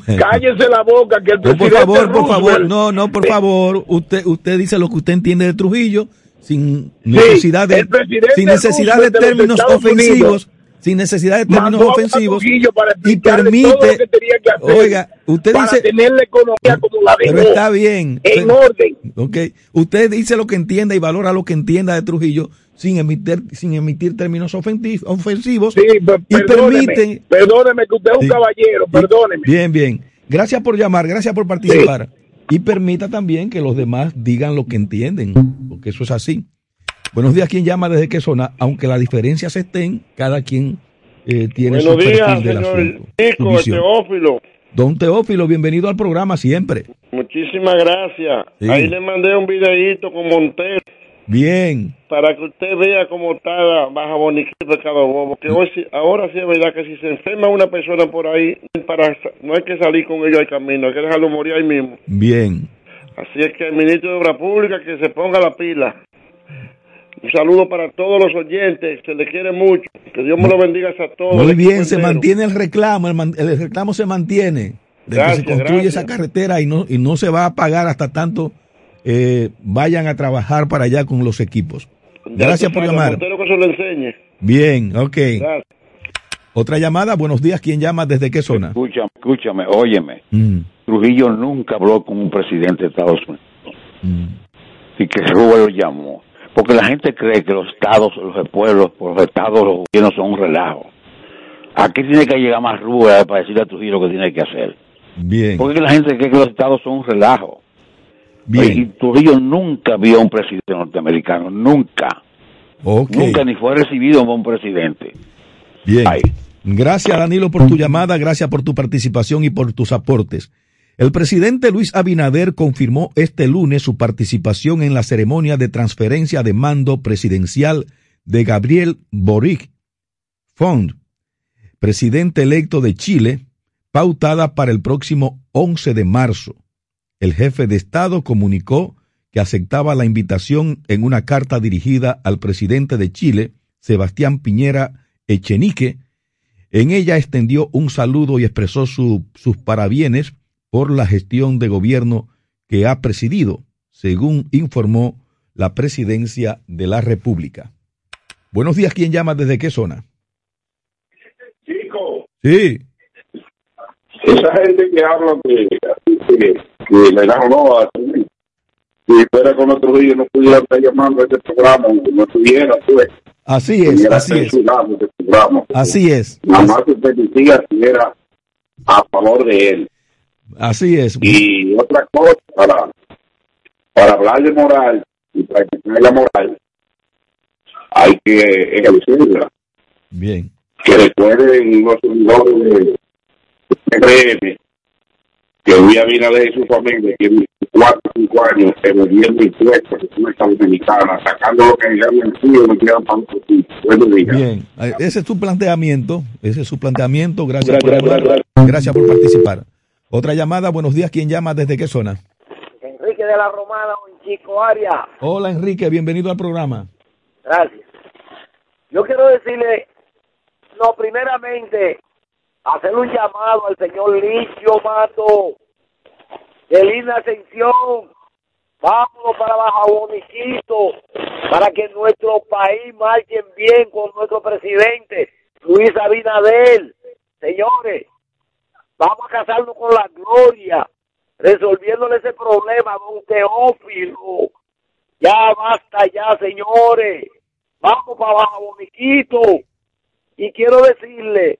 Cállense la boca, que el No, por favor, por favor, no, no, por favor, usted, usted dice lo que usted entiende de Trujillo sin necesidad de, sin necesidad de términos ofensivos, Unidos sin necesidad de términos mandó ofensivos para y permite, que tenía que hacer oiga, usted para dice, tener la economía como la pero está bien, en orden. ok, usted dice lo que entienda y valora lo que entienda de Trujillo sin emitir, sin emitir términos ofensivos y Perdóneme, permite, perdóneme que usted es un Sí. caballero, perdóneme. Bien, bien. Gracias por llamar, gracias por participar. Y permita también que los demás digan lo que entienden, porque eso es así. Buenos días, ¿quién llama desde qué zona? Aunque las diferencias estén, cada quien eh, tiene su Buenos días, perfil del señor asunto. su Chico. Teófilo. Don Teófilo, bienvenido al programa siempre. Muchísimas gracias. Sí. Ahí le mandé un videíto con Montero. Bien. Para que usted vea cómo está la Baja Boniquí de Cabo Bobo. Que hoy, ahora sí es verdad que si se enferma una persona por ahí, para, no hay que salir con ellos al camino, hay que dejarlo morir ahí mismo. Bien. Así es que el ministro de Obra Pública que se ponga la pila. Un saludo para todos los oyentes, se les quiere mucho. Que Dios me lo bendiga a todos. Muy bien, se mantiene el reclamo, el, man- el reclamo se mantiene. De que se construye gracias. esa carretera y no, y no se va a pagar hasta tanto eh, vayan a trabajar para allá con los equipos. Gracias por llamar. Bien, ok. Otra llamada, buenos días, ¿quién llama? ¿Desde qué zona? Escúchame, escúchame, óyeme. Mm, Trujillo nunca habló con un presidente de Estados Unidos. mm. Y que Cuba lo llamó. Porque la gente cree que los estados, los pueblos, los estados, los gobiernos son un relajo. Aquí tiene que llegar más Rúa para decirle a Trujillo lo que tiene que hacer. Bien. Porque la gente cree que los estados son un relajo. Bien. Y Trujillo nunca vio a un presidente norteamericano, nunca. Nunca ni fue recibido como un presidente. Bien. Gracias, Danilo, por tu llamada, gracias por tu participación y por tus aportes. El presidente Luis Abinader confirmó este lunes su participación en la ceremonia de transferencia de mando presidencial de Gabriel Boric Font, presidente electo de Chile, pautada para el próximo 11 de marzo. El jefe de Estado comunicó que aceptaba la invitación en una carta dirigida al presidente de Chile, Sebastián Piñera Echenique. En ella extendió un saludo y expresó su- sus parabienes por la gestión de gobierno que ha presidido, según informó la presidencia de la República. Buenos días, ¿quién llama desde qué zona? Chico, Sí, esa gente que habla que, que, que le dan honor a si fuera con otro día no pudiera estar llamando a este programa, no estuviera, pues. así es, así es, este programa. así es, Nada más que se decía si era a favor de él. así es. Y otra cosa, para, para hablar de moral y practicar la moral, hay que ejercerla. Bien. Que recuerden los seguidores de PRM que Luis Abinader y su familia tienen cuatro o cinco años evadiendo impuestos en República Dominicana, sacando lo que habían sido, no quedan para otro sitio. Buenos días. Bien, ese es tu planteamiento, ese es su planteamiento, gracias Gracias, por gracias. gracias por participar. Otra llamada, buenos días, ¿quién llama desde qué zona? Enrique de la Romana, un chico Aria. Hola Enrique, bienvenido al programa. Gracias. Yo quiero decirle, no, primeramente, hacer un llamado al señor Licio Mato, de Linda Ascensión. Vámonos para Baja Boniquito, para que nuestro país marche bien con nuestro presidente, Luis Abinader. Señores, vamos a casarnos con la gloria, resolviéndole ese problema don Teófilo. Ya basta ya, señores. Vamos para Baja Boniquito. Y quiero decirle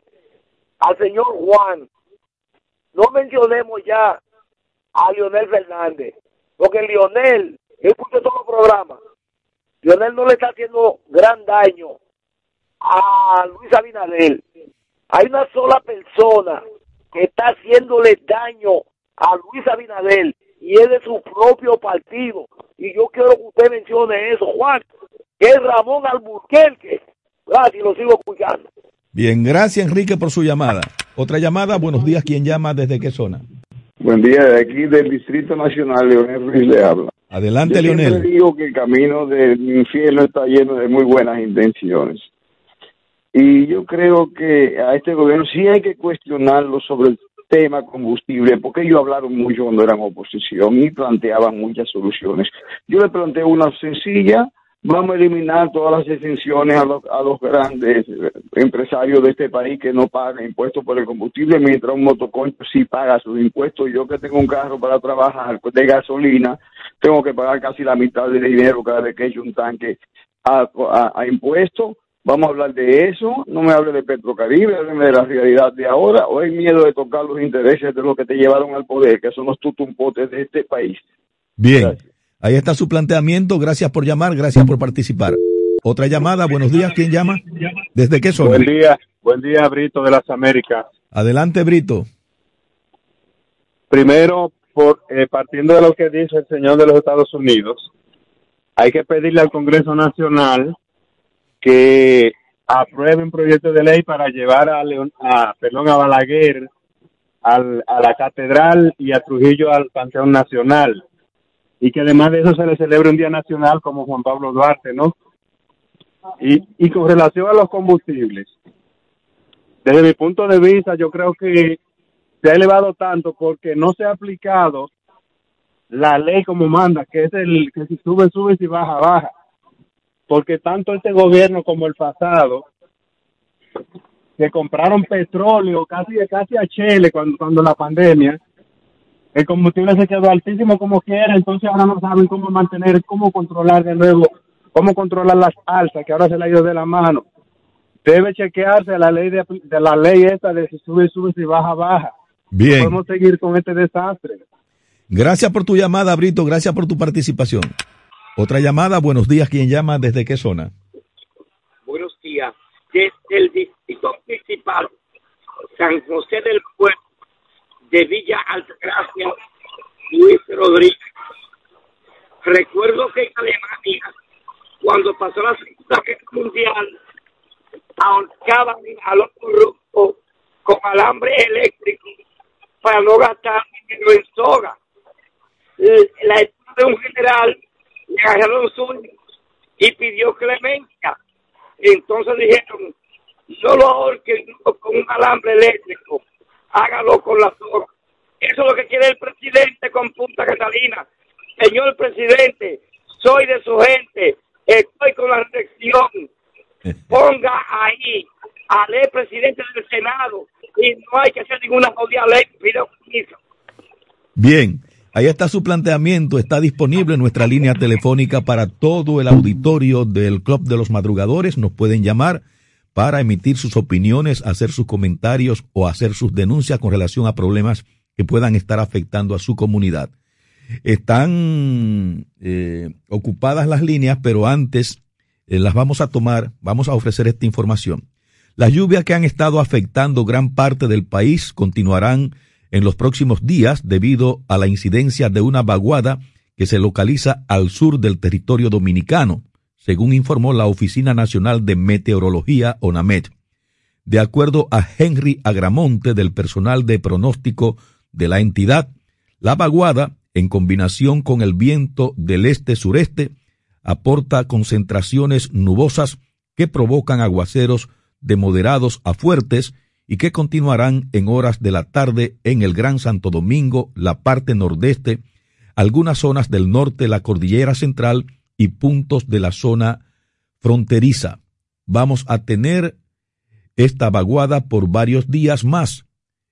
al señor Juan, no mencionemos ya a Leonel Fernández, porque Leonel, yo escucho todos los programas, Leonel no le está haciendo gran daño a Luis Abinader. Hay una sola persona que está haciéndole daño a Luis Abinader y es de su propio partido. Y yo quiero que usted mencione eso, Juan, que es Ramón Alburquerque. Gracias, lo sigo escuchando. Bien, gracias Enrique por su llamada. Otra llamada, buenos días, ¿quién llama desde qué zona? Buen día, de aquí del Distrito Nacional, Leonel Ruiz le habla. Adelante, Yo siempre Leonel. digo que el camino del infierno está lleno de muy buenas intenciones. Y yo creo que a este gobierno sí hay que cuestionarlo sobre el tema combustible, porque ellos hablaron mucho cuando eran oposición y planteaban muchas soluciones. Yo le planteé una sencilla, vamos a eliminar todas las exenciones a los, a los grandes eh, empresarios de este país que no pagan impuestos por el combustible, mientras un motoconcho sí paga sus impuestos. Yo que tengo un carro para trabajar de gasolina, tengo que pagar casi la mitad del dinero cada vez que echo un tanque a, a, a impuestos. Vamos a hablar de eso, no me hable de Petrocaribe, hábleme de la realidad de ahora, o hay miedo de tocar los intereses de los que te llevaron al poder, que son los tutumpotes de este país. Bien, ahí está su planteamiento, gracias por llamar, gracias por participar. Otra llamada, buenos días, ¿quién llama? ¿Desde qué zona? Buen día, buen día, Brito de las Américas. Adelante, Brito. Primero, por, eh, partiendo de lo que dice el señor de los Estados Unidos, hay que pedirle al Congreso Nacional que apruebe un proyecto de ley para llevar a, León, a, perdón, a Balaguer al, a la catedral y a Trujillo al Panteón Nacional. Y que además de eso se le celebre un día nacional como Juan Pablo Duarte, ¿no? Y, y con relación a los combustibles, desde mi punto de vista, yo creo que se ha elevado tanto porque no se ha aplicado la ley como manda, que es el que si sube, sube, si baja, baja. Porque tanto este gobierno como el pasado, que compraron petróleo casi, casi a Chile cuando, cuando la pandemia, el combustible se quedó altísimo como quiera, entonces ahora no saben cómo mantener, cómo controlar de nuevo, cómo controlar las alzas, que ahora se le ha ido de la mano debe chequearse la ley de, la ley esta de si sube, sube, si baja, baja. Bien. podemos seguir con este desastre. Gracias por tu llamada, Brito. Gracias por tu participación. Otra llamada. Buenos días. ¿Quién llama? ¿Desde qué zona? Buenos días. Desde el distrito principal, San José del Puerto, de Villa Altagracia, Luis Rodríguez. Recuerdo que en Alemania, cuando pasó la Segunda Guerra Mundial, ahorcaban a los corruptos con alambre eléctrico para no gastar dinero en soga. La esposa de un general le agarraron su y pidió clemencia. Entonces dijeron, no lo ahorquen con un alambre eléctrico, hágalo con la soga. Eso es lo que quiere el presidente con Punta Catalina. Señor presidente, soy de su gente, estoy con la reelección, ponga ahí al presidente del Senado y no hay que hacer ninguna jodida ley. Pido permiso. Bien, ahí está su planteamiento. Está disponible en nuestra línea telefónica para todo el auditorio del Club de los Madrugadores. Nos pueden llamar para emitir sus opiniones, hacer sus comentarios o hacer sus denuncias con relación a problemas que puedan estar afectando a su comunidad. Están eh, ocupadas las líneas, pero antes eh, las vamos a tomar, vamos a ofrecer esta información. Las lluvias que han estado afectando gran parte del país continuarán en los próximos días debido a la incidencia de una vaguada que se localiza al sur del territorio dominicano, según informó la Oficina Nacional de Meteorología, ONAMET. De acuerdo a Henry Agramonte del personal de pronóstico de la entidad, la vaguada, en combinación con el viento del este-sureste, aporta concentraciones nubosas que provocan aguaceros de moderados a fuertes y que continuarán en horas de la tarde en el Gran Santo Domingo, la parte nordeste, algunas zonas del norte, la cordillera central y puntos de la zona fronteriza. Vamos a tener esta vaguada por varios días más.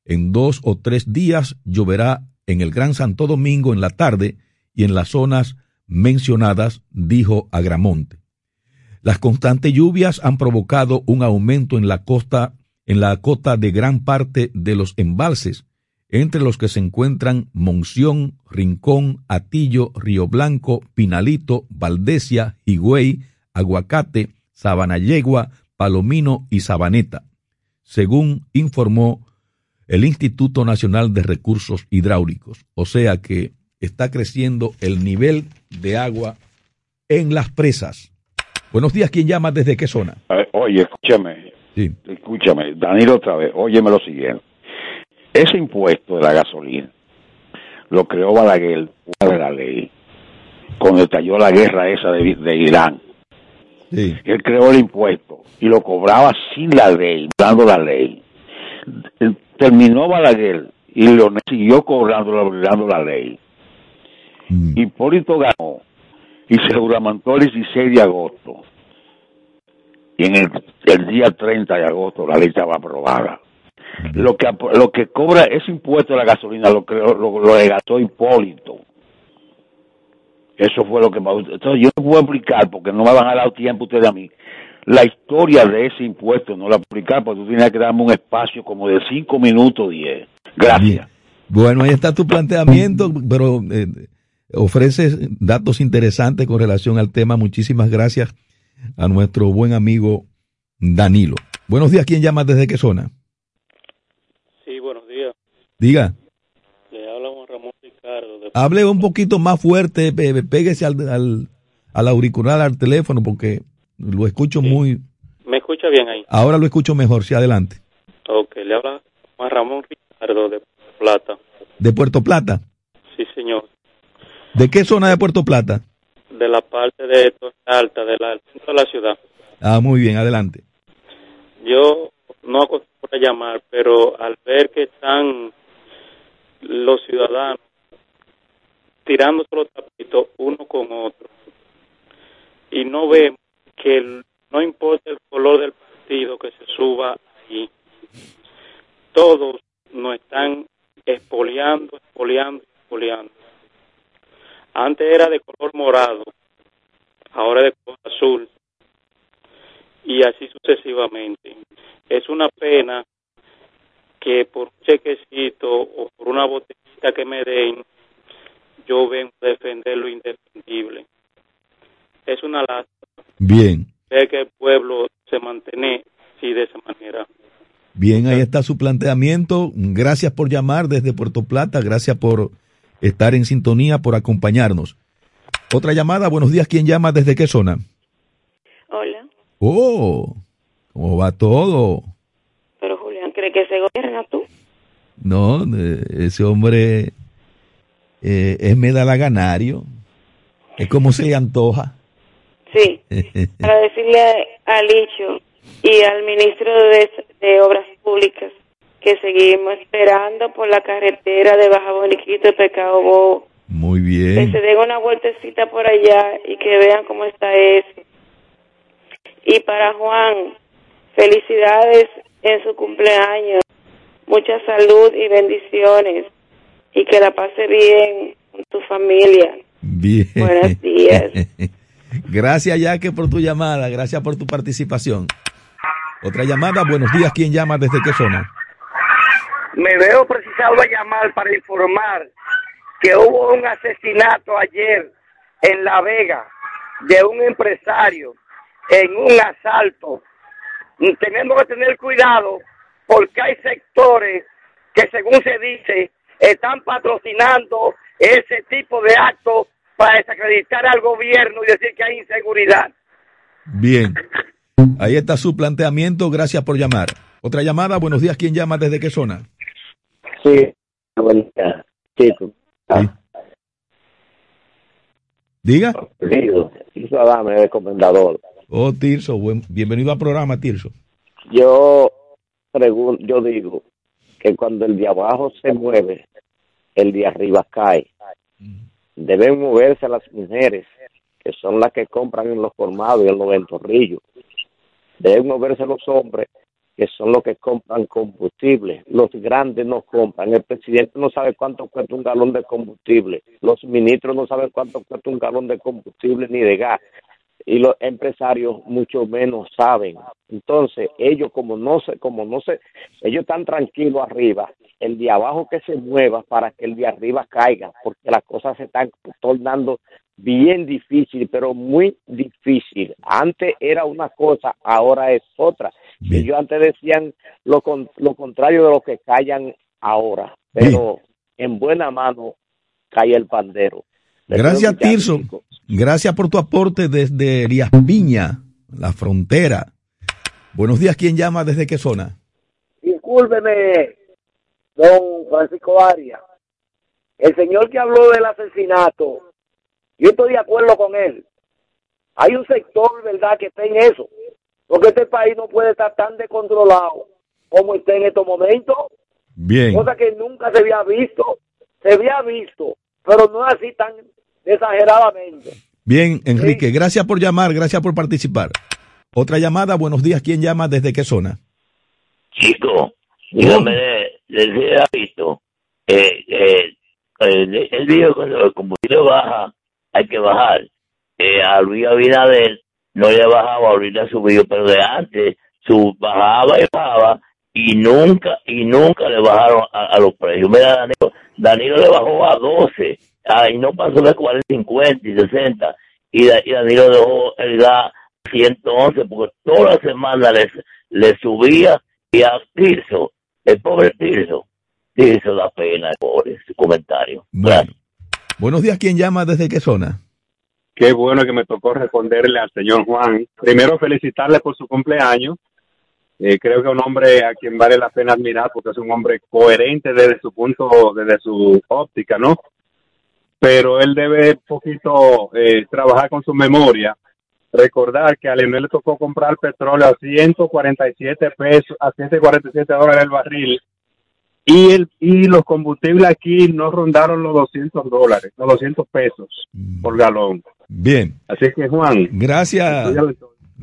En dos o tres días lloverá en el Gran Santo Domingo en la tarde y en las zonas mencionadas, dijo Agramonte. Las constantes lluvias han provocado un aumento en la costa, en la cota de gran parte de los embalses, entre los que se encuentran Monción, Rincón, Atillo, Río Blanco, Pinalito, Valdesia, Higüey, Aguacate, Sabanayegua, Palomino y Sabaneta, según informó el Instituto Nacional de Recursos Hidráulicos. O sea que está creciendo el nivel de agua en las presas. Buenos días, ¿quién llama? ¿Desde qué zona? oye, escúchame. Sí. Escúchame, Danilo otra vez. Óyeme lo siguiente. Ese impuesto de la gasolina lo creó Balaguer de la ley cuando estalló la guerra esa de, Irán. Sí. Él creó el impuesto y lo cobraba sin la ley, dando la ley. Terminó Balaguer y lo siguió cobrando, dando la ley. Mm. Hipólito ganó y se juramentó el 16 de agosto. Y en el, día 30 de agosto la ley estaba aprobada. Lo que lo que cobra ese impuesto a la gasolina lo, lo, lo gastó Hipólito. Eso fue lo que Entonces yo no puedo explicar porque no me van a dar tiempo ustedes a mí. La historia de ese impuesto no la puedo explicar porque tú tienes que darme un espacio como de 5 minutos 10. Gracias. Bueno, ahí está tu planteamiento, pero eh, ofrece datos interesantes con relación al tema. Muchísimas gracias a nuestro buen amigo Danilo. Buenos días, ¿quién llama desde qué zona? Diga. Le habla Ramón Ricardo. Hable un poquito más fuerte, pégese al, al auricular, al teléfono, porque lo escucho muy... ¿Me escucha bien ahí? Ahora lo escucho mejor, sí, adelante. Ok, le habla Juan Ramón Ricardo de Plata. ¿De Puerto Plata? Sí, señor. ¿De qué zona de Puerto Plata? De la parte de Alta, de la, del centro de la ciudad. Ah, muy bien, adelante. Yo no acostumbro a llamar, pero al ver que están los ciudadanos tirándose los tapitos uno con otro y no vemos que no importa el color del partido que se suba allí, todos nos están espoleando, espoleando, espoleando. Antes era de color morado, ahora es de color azul y así sucesivamente. Es una pena que por un chequecito o por una botellita que me den, yo vengo a defender lo indefendible. Es una lástima Bien, ver que el pueblo se mantiene así de esa manera. bien, ahí está su planteamiento. Gracias por llamar desde Puerto Plata, gracias por estar en sintonía, por acompañarnos. Otra llamada, buenos días, ¿quién llama desde qué zona? Hola, Oh, ¿cómo va todo? Que se gobierna tú. No, eh, ese hombre eh, es medalaganario. Es como se le antoja. Sí, para decirle a Licho y al ministro de, de Obras Públicas que seguimos esperando por la carretera de Baja Boniquito Pecado Bobo. Muy Que bien. se den una vueltecita por allá y que vean cómo está eso. Y para Juan, felicidades en su cumpleaños. Mucha salud y bendiciones. Y que la pase bien con tu familia. Bien. Buenos días. Gracias, Yaque, por tu llamada. Gracias por tu participación. Otra llamada. Buenos días. ¿Quién llama desde qué zona? Me veo precisado a llamar para informar que hubo un asesinato ayer en La Vega de un empresario en un asalto. Y Tenemos que tener cuidado porque hay sectores que según se dice están patrocinando ese tipo de actos para desacreditar al gobierno y decir que hay inseguridad. Bien. Ahí está su planteamiento. Gracias por llamar. Otra llamada. Buenos días. ¿Quién llama desde qué zona? Sí, buen día, chico. Diga. Digo, Adame, el comendador. Oh, Tirso. buen- bienvenido al programa, Tirso. Yo pregunto, yo digo que cuando el de abajo se mueve, el de arriba cae. Deben moverse las mujeres, que son las que compran en los formados y en los ventorrillos. Deben moverse los hombres, que son los que compran combustible. Los grandes no compran. El presidente no sabe cuánto cuesta un galón de combustible. Los ministros no saben cuánto cuesta un galón de combustible ni de gas. Y los empresarios mucho menos saben. Entonces, ellos como no se, como no se, ellos están tranquilos arriba, el de abajo que se mueva para que el de arriba caiga, porque las cosas se están tornando bien difícil, pero muy difícil. Antes era una cosa, ahora es otra. Ellos antes decían lo, con- lo contrario de lo que callan ahora, pero en buena mano cae el pandero. Gracias, Tirso. Gracias por tu aporte desde Elías Piña, la frontera. Buenos días. ¿Quién llama desde qué zona? Discúlpeme, don Francisco Arias. El señor que habló del asesinato, yo estoy de acuerdo con él. Hay un sector, ¿verdad?, que está en eso. Porque este país no puede estar tan descontrolado como está en estos momentos. Bien. Cosa que nunca se había visto. Se había visto, pero no así tan exageradamente. Bien, Enrique. Gracias por llamar. Gracias por participar. Otra llamada. Buenos días. ¿Quién llama desde qué zona? Chico, dígame, les ha visto, eh, eh, eh, él dijo que cuando el combustible baja, hay que bajar. Eh, a Luis Abinader no le bajaba, ahorita ha subido, pero de antes su, bajaba y bajaba y nunca, y nunca le bajaron a, a los precios. Mira, Danilo, Danilo le bajó a 12, ah, y no pasó de 40, 50 y 60, y, y Danilo dejó el gas 111, porque toda la semana le, le subía y a Tirso, el pobre Tirso, Tirso da pena, pobre, su comentario. Bueno. Buenos días. ¿Quién llama desde qué zona? qué bueno que me tocó responderle al señor Juan. Primero felicitarle por su cumpleaños. Eh, creo que es un hombre a quien vale la pena admirar porque es un hombre coherente desde su punto, desde su óptica, ¿no? Pero él debe poquito eh, trabajar con su memoria. Recordar que a Leonel le tocó comprar petróleo a 147 pesos, a 147 dólares el barril y el y los combustibles aquí no rondaron los 200 dólares, los 200 pesos por galón. Bien. Así que Juan. Gracias.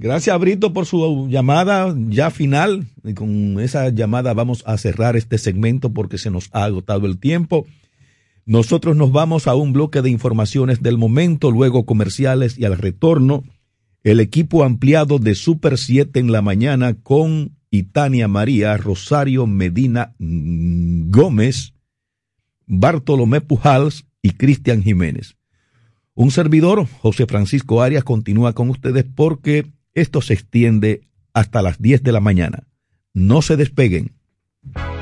Gracias Brito por su llamada ya final. Y con esa llamada vamos a cerrar este segmento porque se nos ha agotado el tiempo. Nosotros nos vamos a un bloque de informaciones del momento, luego comerciales y al retorno el equipo ampliado de Super 7 en la mañana con Itania María, Rosario Medina Gómez, Bartolomé Pujals y Cristian Jiménez. Un servidor, José Francisco Arias, continúa con ustedes porque esto se extiende hasta las 10 de la mañana. No se despeguen.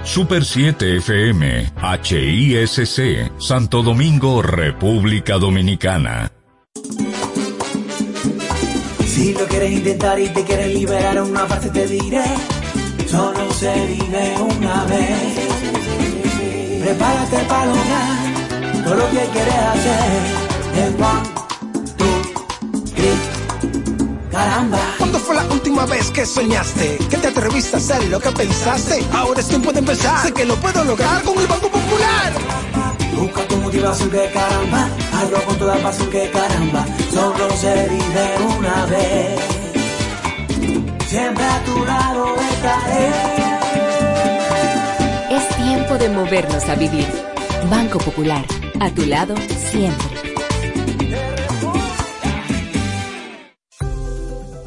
Super 7 FM, HISC, Santo Domingo, República Dominicana. Si lo quieres intentar y te quieres liberar una parte te diré, solo se vive una vez. Prepárate para lograr todo lo que quieres hacer. En caramba. ¿Cuándo fue la última vez que soñaste? Que te atreviste a hacer lo que pensaste. Ahora es tiempo de empezar. Sé que lo puedo lograr con el Banco Popular. Busca tu motivación que caramba, hazlo con toda pasión que caramba, solo se vive una vez. Siempre a tu lado estaré. Es tiempo de movernos a vivir. Banco Popular, a tu lado siempre.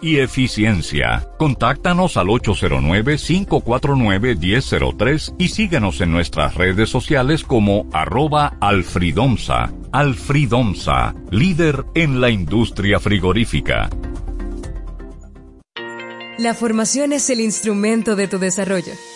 y eficiencia. Contáctanos al 809-549-1003 y síguenos en nuestras redes sociales como arroba alfridomsa. Alfridomsa, líder en la industria frigorífica. La formación es el instrumento de tu desarrollo.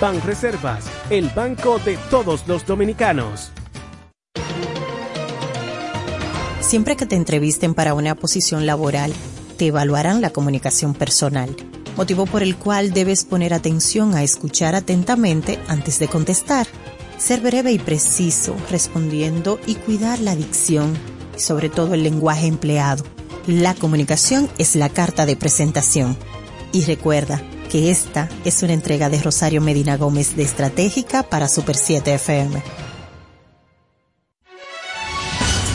Banreservas, el banco de todos los dominicanos. Siempre que te entrevisten para una posición laboral, te evaluarán la comunicación personal, motivo por el cual debes poner atención a escuchar atentamente antes de contestar, ser breve y preciso respondiendo y cuidar la dicción sobre todo el lenguaje empleado. La comunicación es la carta de presentación. Y recuerda, que esta es una entrega de Rosario Medina Gómez de Estratégica para Super 7 FM.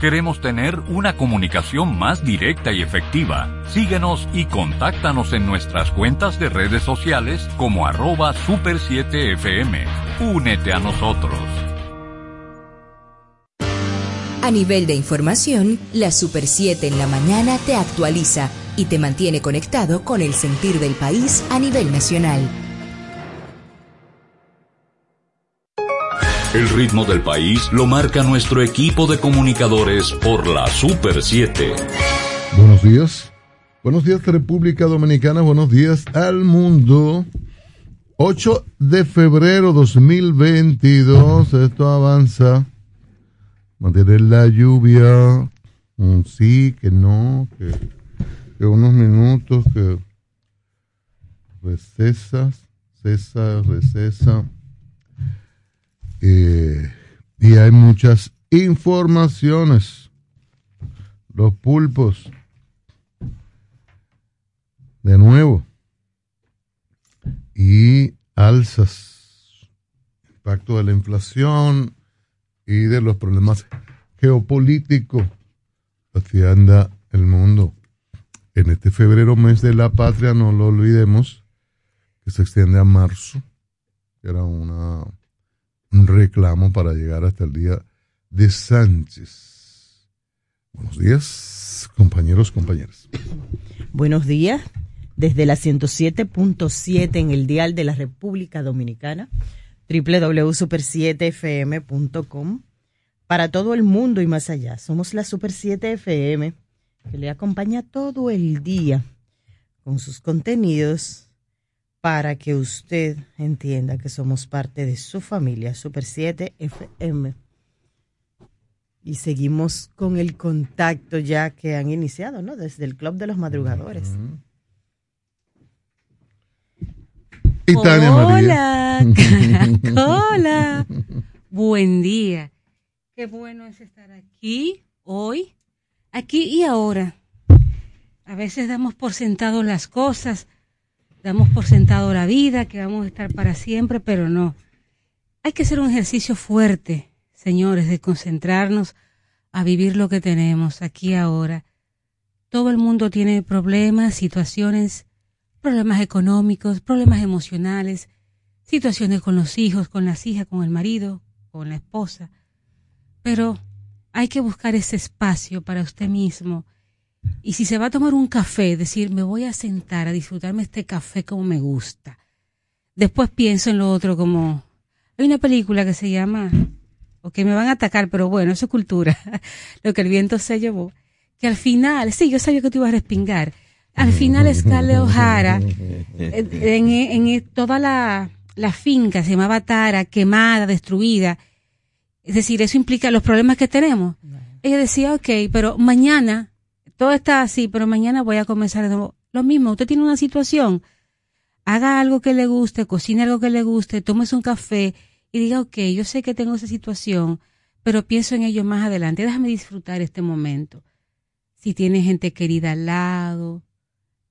Queremos tener una comunicación más directa y efectiva. Síguenos y contáctanos en nuestras cuentas de redes sociales como arroba super7fm. Únete a nosotros. A nivel de información, la Super 7 en la mañana te actualiza y te mantiene conectado con el sentir del país a nivel nacional. El ritmo del país lo marca nuestro equipo de comunicadores por la Super 7. Buenos días. Buenos días República Dominicana, buenos días al mundo. 8 de febrero 2022, esto avanza. Mantener la lluvia, un sí, que no, que, que unos minutos, que recesas, cesa, recesa. Eh, y hay muchas informaciones. Los pulpos. De nuevo. Y alzas. Impacto de la inflación y de los problemas geopolíticos. Así anda el mundo. En este febrero, mes de la patria, no lo olvidemos, que se extiende a marzo. Era una un reclamo para llegar hasta el día de Sánchez. Buenos días, compañeros, compañeras. Buenos días, desde la 107.7 en el dial de la República Dominicana, www.super7fm.com, para todo el mundo y más allá. Somos la Super 7 FM, que le acompaña todo el día con sus contenidos para que usted entienda que somos parte de su familia, Super 7 FM. Y seguimos con el contacto ya que han iniciado, ¿no? Desde el Club de los Madrugadores. Hola, hola. Buen día. Qué bueno es estar aquí, hoy, aquí y ahora. A veces damos por sentado las cosas damos por sentado la vida, que vamos a estar para siempre, pero no. Hay que hacer un ejercicio fuerte, señores, de concentrarnos a vivir lo que tenemos aquí ahora. Todo el mundo tiene problemas, situaciones, problemas económicos, problemas emocionales, situaciones con los hijos, con las hijas, con el marido, con la esposa. Pero hay que buscar ese espacio para usted mismo y si se va a tomar un café, decir, me voy a sentar a disfrutarme este café como me gusta. Después pienso en lo otro como, hay una película que se llama, o que me van a atacar, pero bueno, eso es cultura, lo que el viento se llevó, que al final, sí, yo sabía que te ibas a respingar, al final Scarlett O'Hara, en, en, toda la, la finca se llamaba Tara, quemada, destruida, es decir, eso implica los problemas que tenemos. Ella decía, ok, pero mañana todo está así, pero mañana voy a comenzar de nuevo. Lo mismo, usted tiene una situación, haga algo que le guste, cocine algo que le guste, tómese un café y diga, ok, yo sé que tengo esa situación, pero pienso en ello más adelante. Déjame disfrutar este momento. Si tiene gente querida al lado,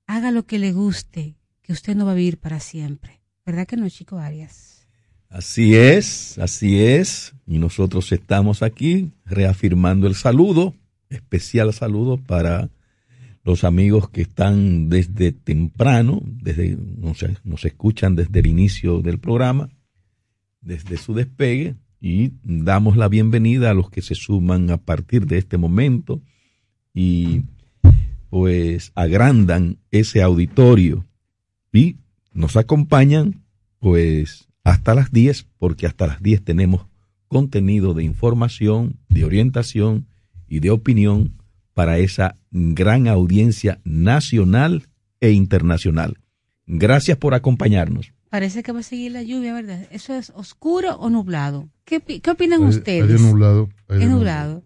haga lo que le guste, que usted no va a vivir para siempre. ¿Verdad que no, chico Arias? Así es, así es. Y nosotros estamos aquí reafirmando el saludo especial saludo para los amigos que están desde temprano, desde nos escuchan desde el inicio del programa, desde su despegue, y damos la bienvenida a los que se suman a partir de este momento y pues agrandan ese auditorio. Y nos acompañan pues hasta las 10, porque hasta las 10 tenemos contenido de información, de orientación y de opinión para esa gran audiencia nacional e internacional. Gracias por acompañarnos. Parece que va a seguir la lluvia, ¿verdad? ¿Eso es oscuro o nublado? ¿Qué, qué opinan ustedes? Hay nublado. es nublado.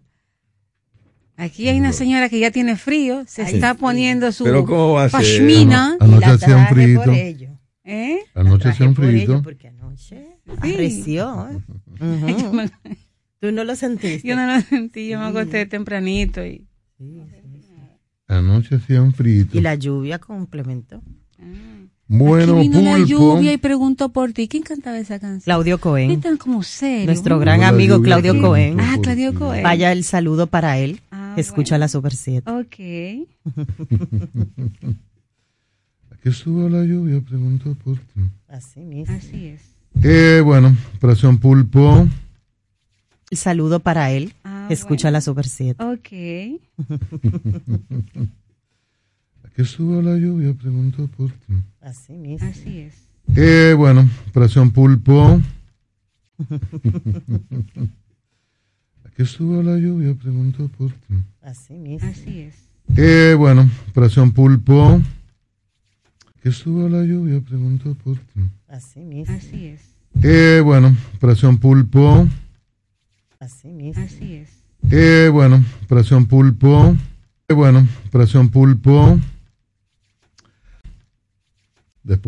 Aquí hay una señora que ya tiene frío, se está poniendo su Pero ¿cómo va a ser? pashmina. Anoche hacía un ello. ¿Eh? Anoche hacía un frito. porque anoche arreció. ¿eh? Yo me- Tú no lo sentiste. Yo no lo sentí, yo me acosté tempranito y Anoche hacía un frito. Y la lluvia complementó. Bueno, Aquí vino la pulpo. lluvia y preguntó por ti. ¿Quién cantaba esa canción? Claudio Cohen. Están como serios. Nuestro gran amigo Claudio Cohen. Ah, Claudio Cohen. Vaya el saludo para él. Ah, Escucha la Super 7. Ok. Aquí estuvo la lluvia, preguntó por ti. Así mismo. Así es. Eh, bueno, operación pulpo. El saludo para él. Ah, Escucha la Super 7. Ok. Aquí estuvo la lluvia, preguntó por ti. Así mismo. Así es. Eh, bueno, operación pulpo. Aquí estuvo la lluvia, preguntó por ti. Así mismo. Así es. Eh, bueno, operación pulpo. Aquí estuvo la lluvia, preguntó por ti. Así mismo. Así es. Eh, bueno, operación pulpo. Así mismo. Así es. Eh, bueno, operación pulpo. Eh, bueno, operación pulpo.